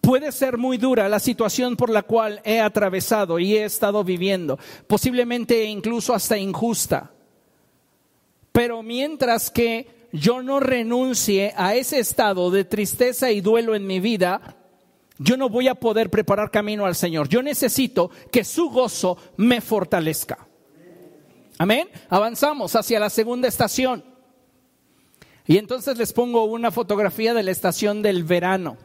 Speaker 1: Puede ser muy dura la situación por la cual he atravesado y he estado viviendo, posiblemente incluso hasta injusta. Pero mientras que yo no renuncie a ese estado de tristeza y duelo en mi vida, yo no voy a poder preparar camino al Señor. Yo necesito que su gozo me fortalezca. Amén. Avanzamos hacia la segunda estación. Y entonces les pongo una fotografía de la estación del verano.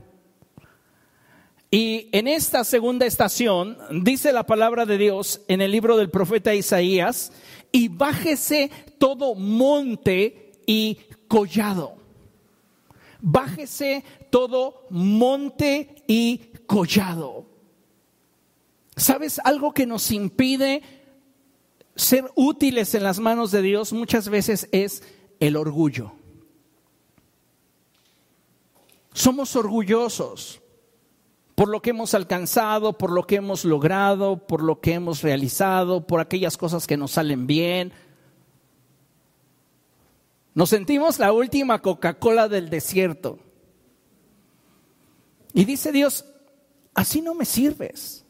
Speaker 1: Y en esta segunda estación dice la palabra de Dios en el libro del profeta Isaías, y bájese todo monte y collado. Bájese todo monte y collado. ¿Sabes algo que nos impide ser útiles en las manos de Dios muchas veces es el orgullo? Somos orgullosos por lo que hemos alcanzado, por lo que hemos logrado, por lo que hemos realizado, por aquellas cosas que nos salen bien. Nos sentimos la última Coca-Cola del desierto. Y dice Dios, así no me sirves.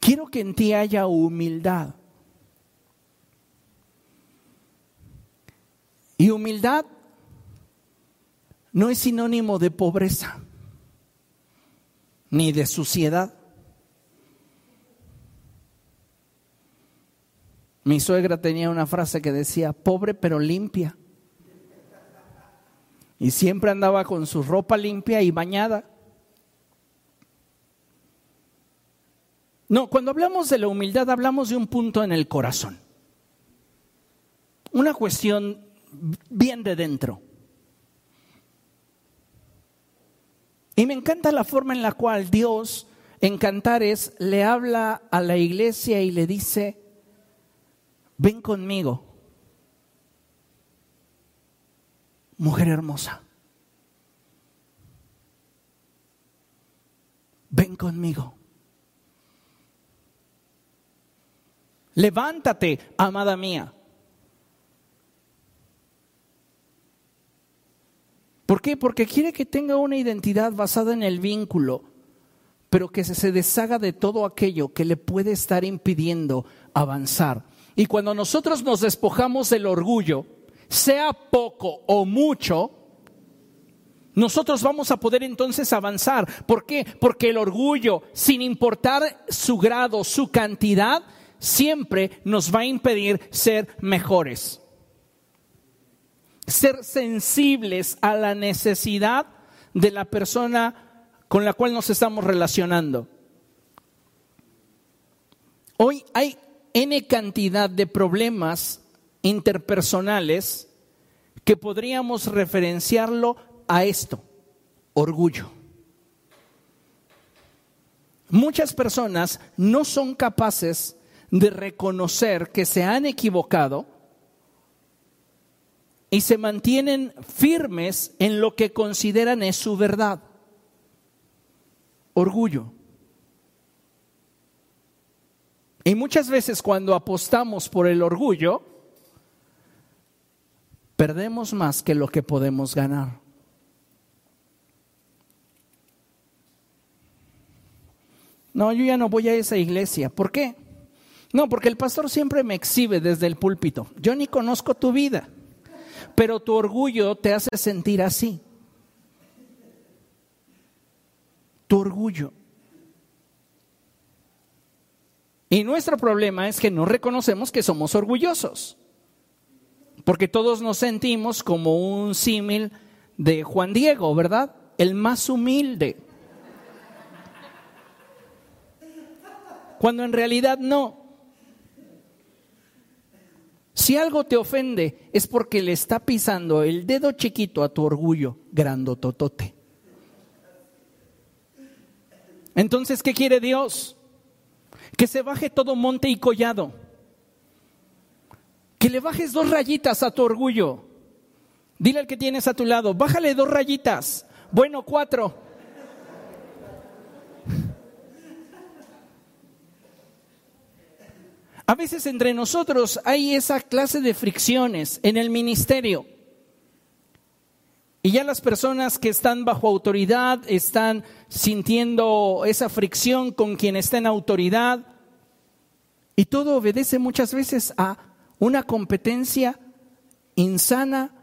Speaker 1: Quiero que en ti haya humildad. Y humildad no es sinónimo de pobreza ni de suciedad. Mi suegra tenía una frase que decía, pobre pero limpia. Y siempre andaba con su ropa limpia y bañada. No, cuando hablamos de la humildad hablamos de un punto en el corazón. Una cuestión bien de dentro. Y me encanta la forma en la cual Dios en Cantares le habla a la iglesia y le dice, ven conmigo, mujer hermosa, ven conmigo. Levántate, amada mía. ¿Por qué? Porque quiere que tenga una identidad basada en el vínculo, pero que se deshaga de todo aquello que le puede estar impidiendo avanzar. Y cuando nosotros nos despojamos del orgullo, sea poco o mucho, nosotros vamos a poder entonces avanzar. ¿Por qué? Porque el orgullo, sin importar su grado, su cantidad, siempre nos va a impedir ser mejores ser sensibles a la necesidad de la persona con la cual nos estamos relacionando. Hoy hay N cantidad de problemas interpersonales que podríamos referenciarlo a esto, orgullo. Muchas personas no son capaces de reconocer que se han equivocado y se mantienen firmes en lo que consideran es su verdad. Orgullo. Y muchas veces cuando apostamos por el orgullo, perdemos más que lo que podemos ganar. No, yo ya no voy a esa iglesia. ¿Por qué? No, porque el pastor siempre me exhibe desde el púlpito. Yo ni conozco tu vida pero tu orgullo te hace sentir así. Tu orgullo. Y nuestro problema es que no reconocemos que somos orgullosos. Porque todos nos sentimos como un símil de Juan Diego, ¿verdad? El más humilde. Cuando en realidad no. Si algo te ofende es porque le está pisando el dedo chiquito a tu orgullo grandototote. Entonces, ¿qué quiere Dios? Que se baje todo monte y collado. Que le bajes dos rayitas a tu orgullo. Dile al que tienes a tu lado, bájale dos rayitas. Bueno, cuatro. A veces entre nosotros hay esa clase de fricciones en el ministerio. Y ya las personas que están bajo autoridad están sintiendo esa fricción con quien está en autoridad. Y todo obedece muchas veces a una competencia insana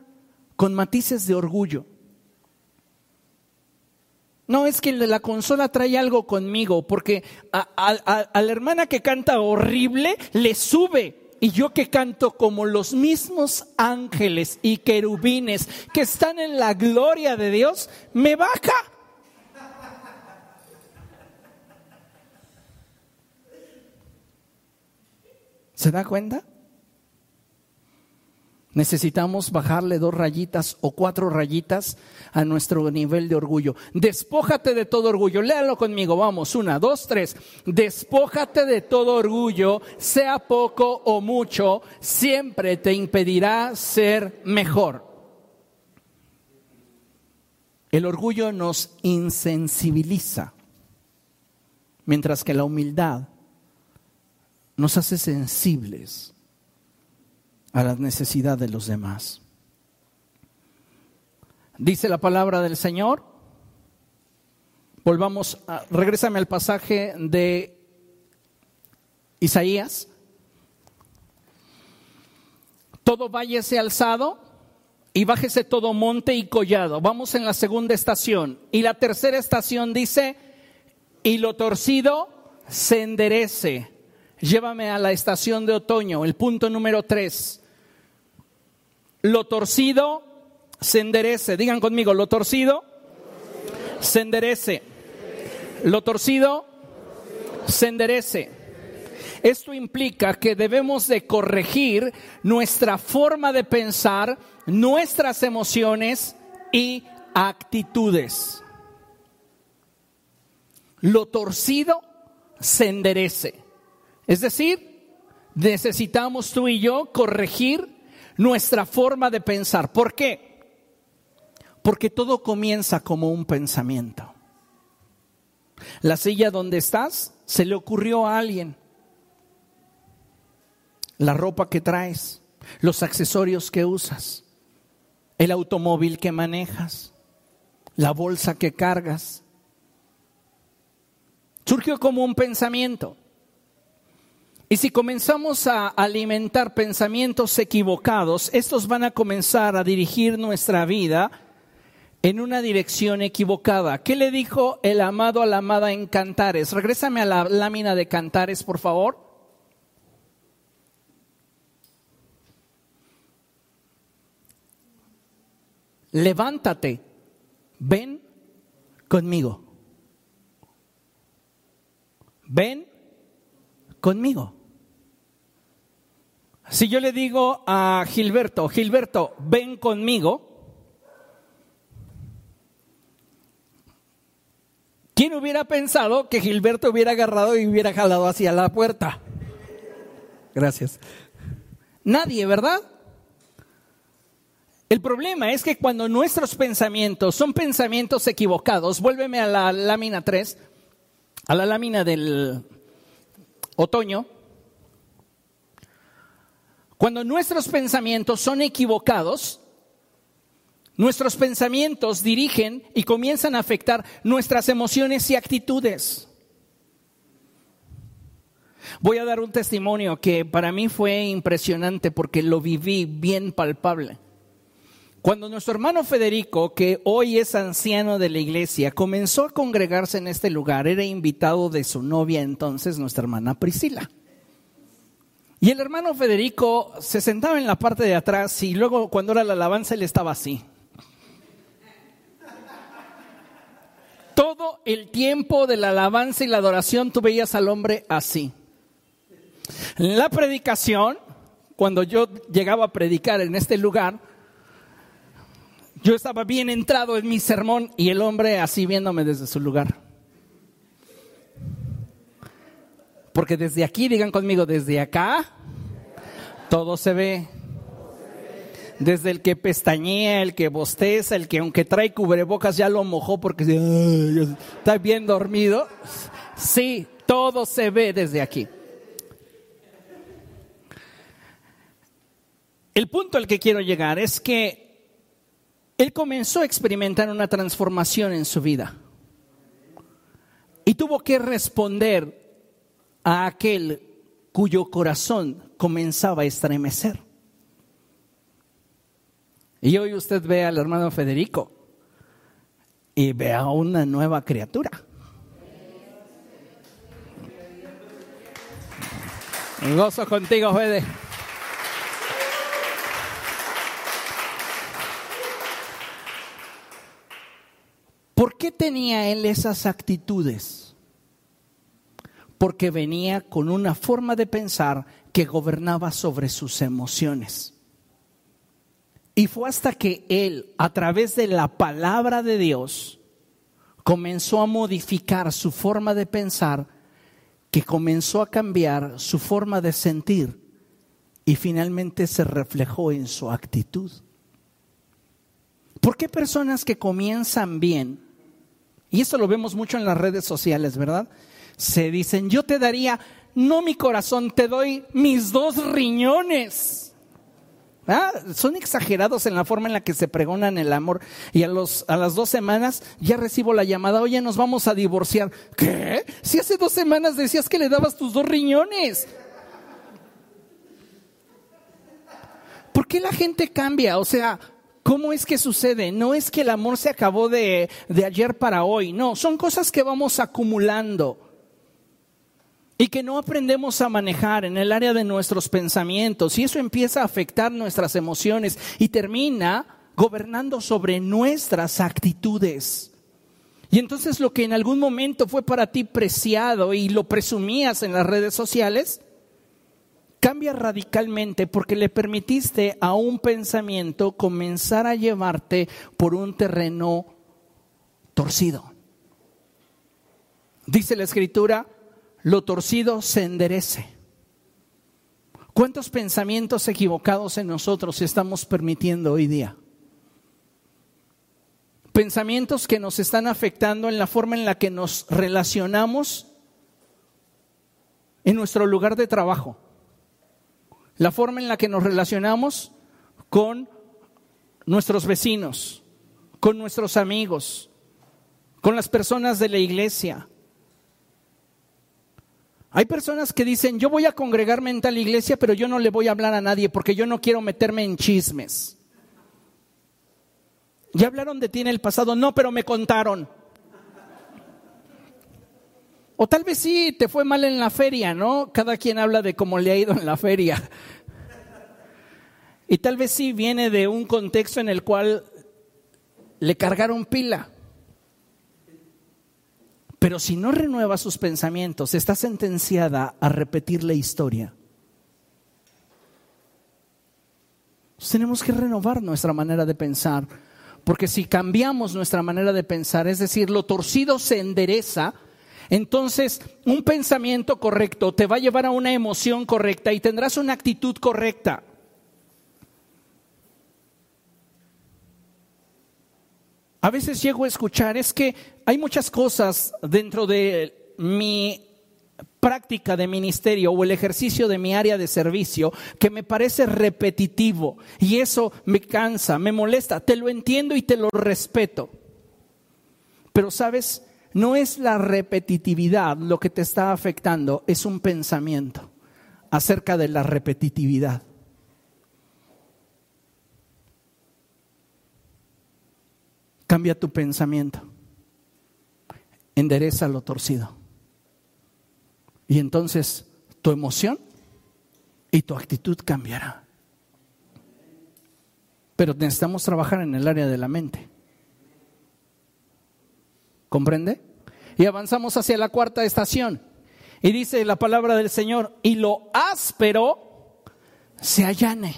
Speaker 1: con matices de orgullo. No, es que la consola trae algo conmigo, porque a, la hermana que canta horrible le sube. Y yo que canto como los mismos ángeles y querubines que están en la gloria de Dios, me baja. ¿Se da cuenta? Necesitamos bajarle dos rayitas o cuatro rayitas a nuestro nivel de orgullo. Despójate de todo orgullo. Léalo conmigo. Vamos. Una, dos, tres. Despójate de todo orgullo, sea poco o mucho, siempre te impedirá ser mejor. El orgullo nos insensibiliza, mientras que la humildad nos hace sensibles a la necesidad de los demás. Dice la palabra del Señor. Volvamos, a, regrésame al pasaje de Isaías. Todo valle sea alzado y bájese todo monte y collado. Vamos en la segunda estación. Y la tercera estación dice, y lo torcido se enderece. Llévame a la estación de otoño, el punto número tres lo torcido se enderece. Digan conmigo, lo torcido se enderece. Lo torcido se enderece. Esto implica que debemos de corregir nuestra forma de pensar, nuestras emociones y actitudes. Lo torcido se enderece. Es decir, necesitamos tú y yo corregir nuestra forma de pensar. ¿Por qué? Porque todo comienza como un pensamiento. La silla donde estás se le ocurrió a alguien. La ropa que traes, los accesorios que usas, el automóvil que manejas, la bolsa que cargas. Surgió como un pensamiento. Y si comenzamos a alimentar pensamientos equivocados, estos van a comenzar a dirigir nuestra vida en una dirección equivocada. ¿Qué le dijo el amado a la amada en Cantares? Regrésame a la lámina de Cantares, por favor. Levántate, ven conmigo. Ven conmigo. Si yo le digo a Gilberto, Gilberto, ven conmigo, ¿quién hubiera pensado que Gilberto hubiera agarrado y hubiera jalado hacia la puerta? Gracias. Nadie, ¿verdad? El problema es que cuando nuestros pensamientos son pensamientos equivocados, vuélveme a la lámina 3, a la lámina del otoño, cuando nuestros pensamientos son equivocados, nuestros pensamientos dirigen y comienzan a afectar nuestras emociones y actitudes. Voy a dar un testimonio que para mí fue impresionante porque lo viví bien palpable. Cuando nuestro hermano Federico, que hoy es anciano de la iglesia, comenzó a congregarse en este lugar, era invitado de su novia entonces, nuestra hermana Priscila. Y el hermano Federico se sentaba en la parte de atrás y luego cuando era la alabanza él estaba así. Todo el tiempo de la alabanza y la adoración tú veías al hombre así. La predicación, cuando yo llegaba a predicar en este lugar, yo estaba bien entrado en mi sermón y el hombre así viéndome desde su lugar. Porque desde aquí, digan conmigo, desde acá, todo se ve. Desde el que pestañea, el que bosteza, el que aunque trae cubrebocas ya lo mojó porque está bien dormido. Sí, todo se ve desde aquí. El punto al que quiero llegar es que él comenzó a experimentar una transformación en su vida. Y tuvo que responder a aquel cuyo corazón comenzaba a estremecer. Y hoy usted ve al hermano Federico y ve a una nueva criatura. gozo contigo, Fede. ¿Por qué tenía él esas actitudes? Porque venía con una forma de pensar que gobernaba sobre sus emociones. Y fue hasta que él, a través de la palabra de Dios, comenzó a modificar su forma de pensar, que comenzó a cambiar su forma de sentir y finalmente se reflejó en su actitud. ¿Por qué personas que comienzan bien, y esto lo vemos mucho en las redes sociales, ¿verdad? Se dicen, yo te daría, no mi corazón, te doy mis dos riñones. Ah, son exagerados en la forma en la que se pregonan el amor. Y a, los, a las dos semanas ya recibo la llamada, oye, nos vamos a divorciar. ¿Qué? Si hace dos semanas decías que le dabas tus dos riñones. ¿Por qué la gente cambia? O sea, ¿cómo es que sucede? No es que el amor se acabó de, de ayer para hoy, no, son cosas que vamos acumulando y que no aprendemos a manejar en el área de nuestros pensamientos y eso empieza a afectar nuestras emociones y termina gobernando sobre nuestras actitudes. Y entonces lo que en algún momento fue para ti preciado y lo presumías en las redes sociales, cambia radicalmente porque le permitiste a un pensamiento comenzar a llevarte por un terreno torcido. Dice la escritura, lo torcido se enderece. ¿Cuántos pensamientos equivocados en nosotros estamos permitiendo hoy día? Pensamientos que nos están afectando en la forma en la que nos relacionamos en nuestro lugar de trabajo, la forma en la que nos relacionamos con nuestros vecinos, con nuestros amigos, con las personas de la iglesia, hay personas que dicen, yo voy a congregarme en tal iglesia, pero yo no le voy a hablar a nadie porque yo no quiero meterme en chismes. Ya hablaron de ti en el pasado, no, pero me contaron. O tal vez sí, te fue mal en la feria, ¿no? Cada quien habla de cómo le ha ido en la feria. Y tal vez sí viene de un contexto en el cual le cargaron pila. Pero si no renueva sus pensamientos, está sentenciada a repetir la historia. tenemos que renovar nuestra manera de pensar, porque si cambiamos nuestra manera de pensar, es decir, lo torcido se endereza, entonces un pensamiento correcto te va a llevar a una emoción correcta y tendrás una actitud correcta. A veces llego a escuchar, es que hay muchas cosas dentro de mi práctica de ministerio o el ejercicio de mi área de servicio que me parece repetitivo y eso me cansa, me molesta, te lo entiendo y te lo respeto. Pero sabes, no es la repetitividad lo que te está afectando, es un pensamiento acerca de la repetitividad. Cambia tu pensamiento. Endereza lo torcido. Y entonces tu emoción y tu actitud cambiará. Pero necesitamos trabajar en el área de la mente. ¿Comprende? Y avanzamos hacia la cuarta estación. Y dice la palabra del Señor, y lo áspero se allane.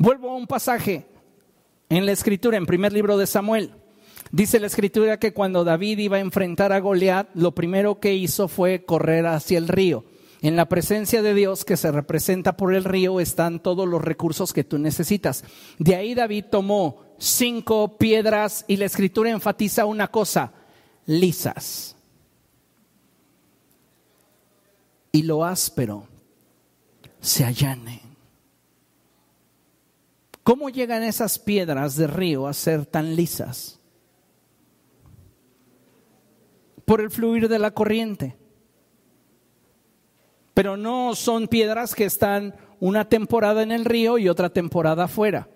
Speaker 1: Vuelvo a un pasaje en la escritura, en primer libro de Samuel, dice la escritura que cuando David iba a enfrentar a Goliat, lo primero que hizo fue correr hacia el río. En la presencia de Dios que se representa por el río están todos los recursos que tú necesitas. De ahí David tomó cinco piedras y la escritura enfatiza una cosa, lisas. Y lo áspero se allane. ¿Cómo llegan esas piedras de río a ser tan lisas? Por el fluir de la corriente. Pero no son piedras que están una temporada en el río y otra temporada afuera.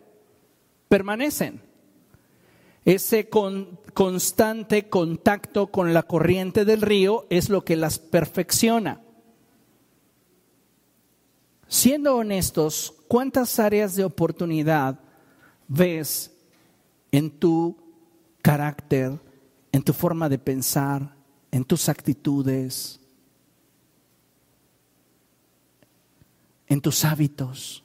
Speaker 1: Permanecen. Ese constante contacto con la corriente del río es lo que las perfecciona. Siendo honestos, ¿cuántas áreas de oportunidad ves en tu carácter, en tu forma de pensar, en tus actitudes, en tus hábitos?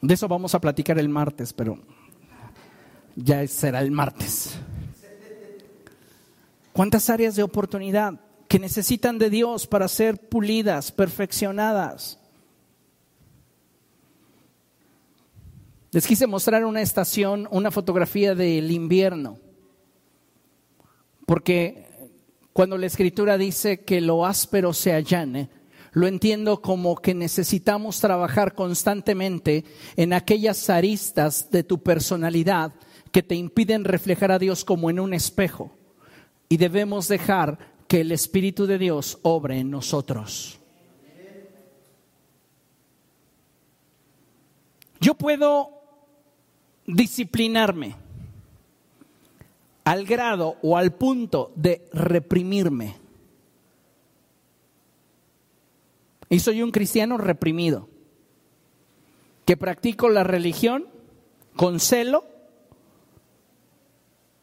Speaker 1: De eso vamos a platicar el martes, pero ya será el martes. ¿Cuántas áreas de oportunidad que necesitan de Dios para ser pulidas, perfeccionadas? Les quise mostrar una estación, una fotografía del invierno, porque cuando la escritura dice que lo áspero se allane, lo entiendo como que necesitamos trabajar constantemente en aquellas aristas de tu personalidad que te impiden reflejar a Dios como en un espejo. Y debemos dejar que el Espíritu de Dios obre en nosotros. Yo puedo disciplinarme al grado o al punto de reprimirme. Y soy un cristiano reprimido, que practico la religión con celo,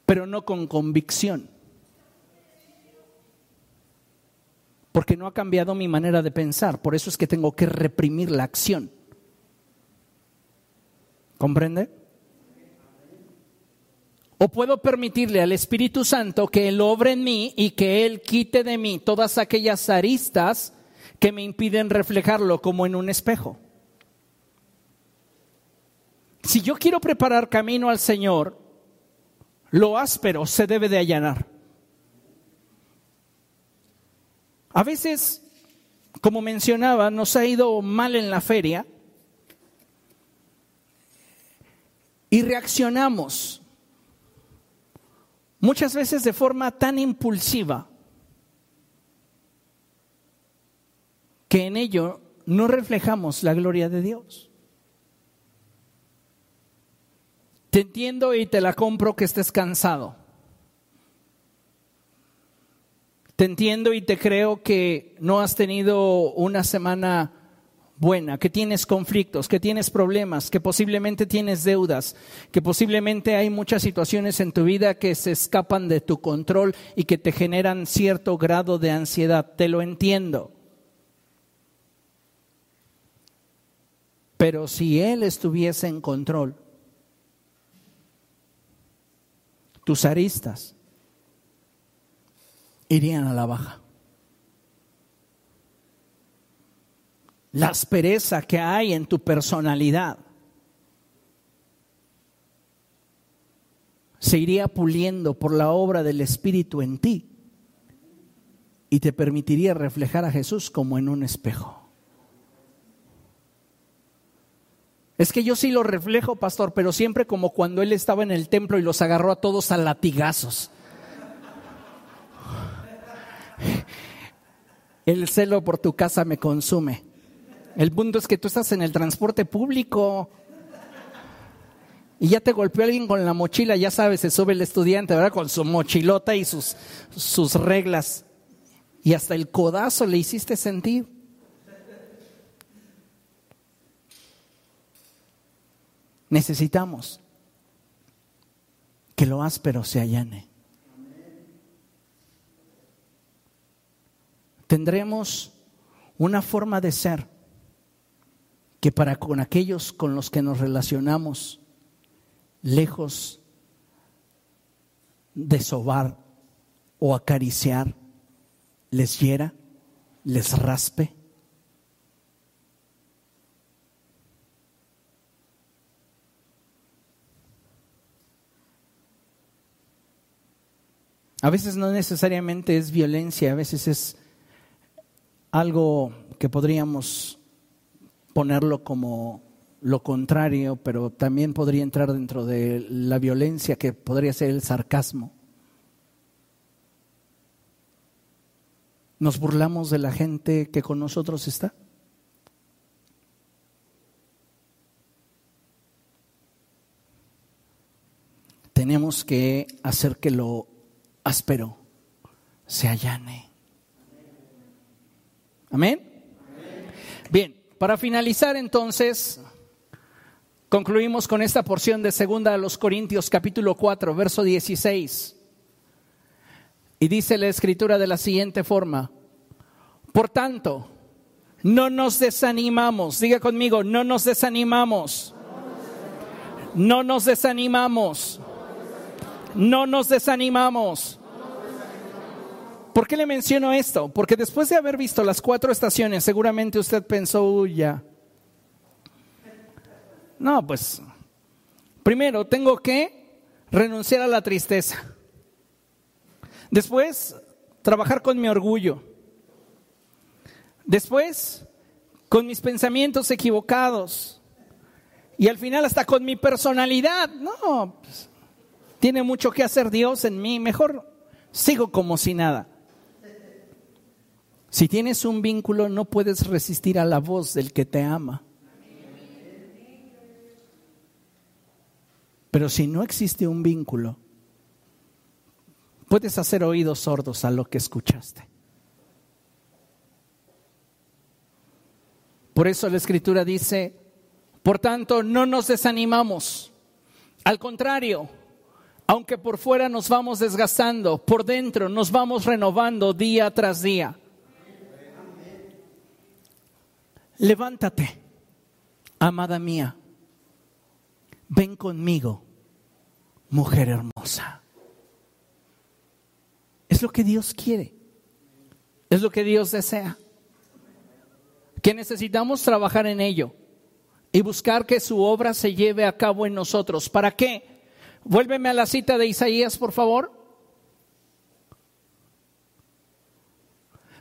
Speaker 1: pero no con convicción. Porque no ha cambiado mi manera de pensar, por eso es que tengo que reprimir la acción. ¿Comprende? O puedo permitirle al Espíritu Santo que Él obre en mí y que Él quite de mí todas aquellas aristas que me impiden reflejarlo como en un espejo. Si yo quiero preparar camino al Señor, lo áspero se debe de allanar. A veces, como mencionaba, nos ha ido mal en la feria y reaccionamos muchas veces de forma tan impulsiva que en ello no reflejamos la gloria de Dios. Te entiendo y te la compro que estés cansado. Te entiendo y te creo que no has tenido una semana buena, que tienes conflictos, que tienes problemas, que posiblemente tienes deudas, que posiblemente hay muchas situaciones en tu vida que se escapan de tu control y que te generan cierto grado de ansiedad. Te lo entiendo. Pero si Él estuviese en control, tus aristas irían a la baja. La aspereza que hay en tu personalidad se iría puliendo por la obra del Espíritu en ti y te permitiría reflejar a Jesús como en un espejo. Es que yo sí lo reflejo, pastor, pero siempre como cuando él estaba en el templo y los agarró a todos a latigazos. El celo por tu casa me consume. El punto es que tú estás en el transporte público y ya te golpeó alguien con la mochila, ya sabes, se sube el estudiante, ¿verdad? Con su mochilota y sus, sus reglas. Y hasta el codazo le hiciste sentir. Necesitamos que lo áspero se allane. Tendremos una forma de ser que para con aquellos con los que nos relacionamos, lejos de sobar o acariciar, les hiera, les raspe. A veces no necesariamente es violencia, a veces es algo que podríamos ponerlo como lo contrario, pero también podría entrar dentro de la violencia que podría ser el sarcasmo. ¿Nos burlamos de la gente que con nosotros está? Tenemos que hacer que lo áspero se allane. Amén. Bien, para finalizar entonces, concluimos con esta porción de segunda a los Corintios capítulo 4, verso 16. Y dice la escritura de la siguiente forma, por tanto, no nos desanimamos, diga conmigo, no nos desanimamos, no nos desanimamos, no nos desanimamos. ¿Por qué le menciono esto? Porque después de haber visto las cuatro estaciones, seguramente usted pensó, uy, ya. No, pues, primero tengo que renunciar a la tristeza. Después, trabajar con mi orgullo. Después, con mis pensamientos equivocados. Y al final hasta con mi personalidad. No, pues, tiene mucho que hacer Dios en mí. Mejor sigo como si nada. Si tienes un vínculo, no puedes resistir a la voz del que te ama. Pero si no existe un vínculo, puedes hacer oídos sordos a lo que escuchaste. Por eso la escritura dice, por tanto, no nos desanimamos. Al contrario, aunque por fuera nos vamos desgastando, por dentro nos vamos renovando día tras día. Levántate, amada mía, ven conmigo, mujer hermosa. Es lo que Dios quiere, es lo que Dios desea que necesitamos trabajar en ello y buscar que su obra se lleve a cabo en nosotros. ¿Para qué? Vuélveme a la cita de Isaías, por favor.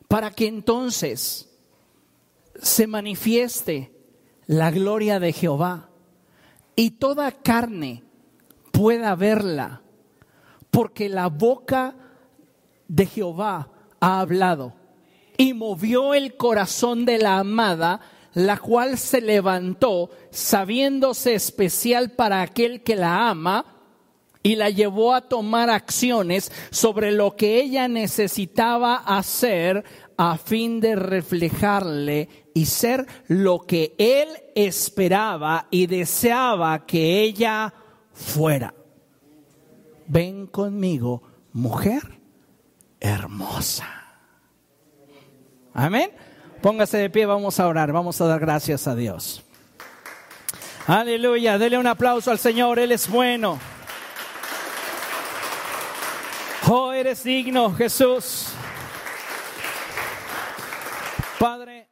Speaker 1: Para que entonces se manifieste la gloria de Jehová y toda carne pueda verla, porque la boca de Jehová ha hablado. Y movió el corazón de la amada, la cual se levantó sabiéndose especial para aquel que la ama y la llevó a tomar acciones sobre lo que ella necesitaba hacer a fin de reflejarle y ser lo que él esperaba y deseaba que ella fuera. Ven conmigo, mujer hermosa. Amén. Póngase de pie, vamos a orar, vamos a dar gracias a Dios. Aleluya, dele un aplauso al Señor, Él es bueno. Oh, eres digno, Jesús. Padre.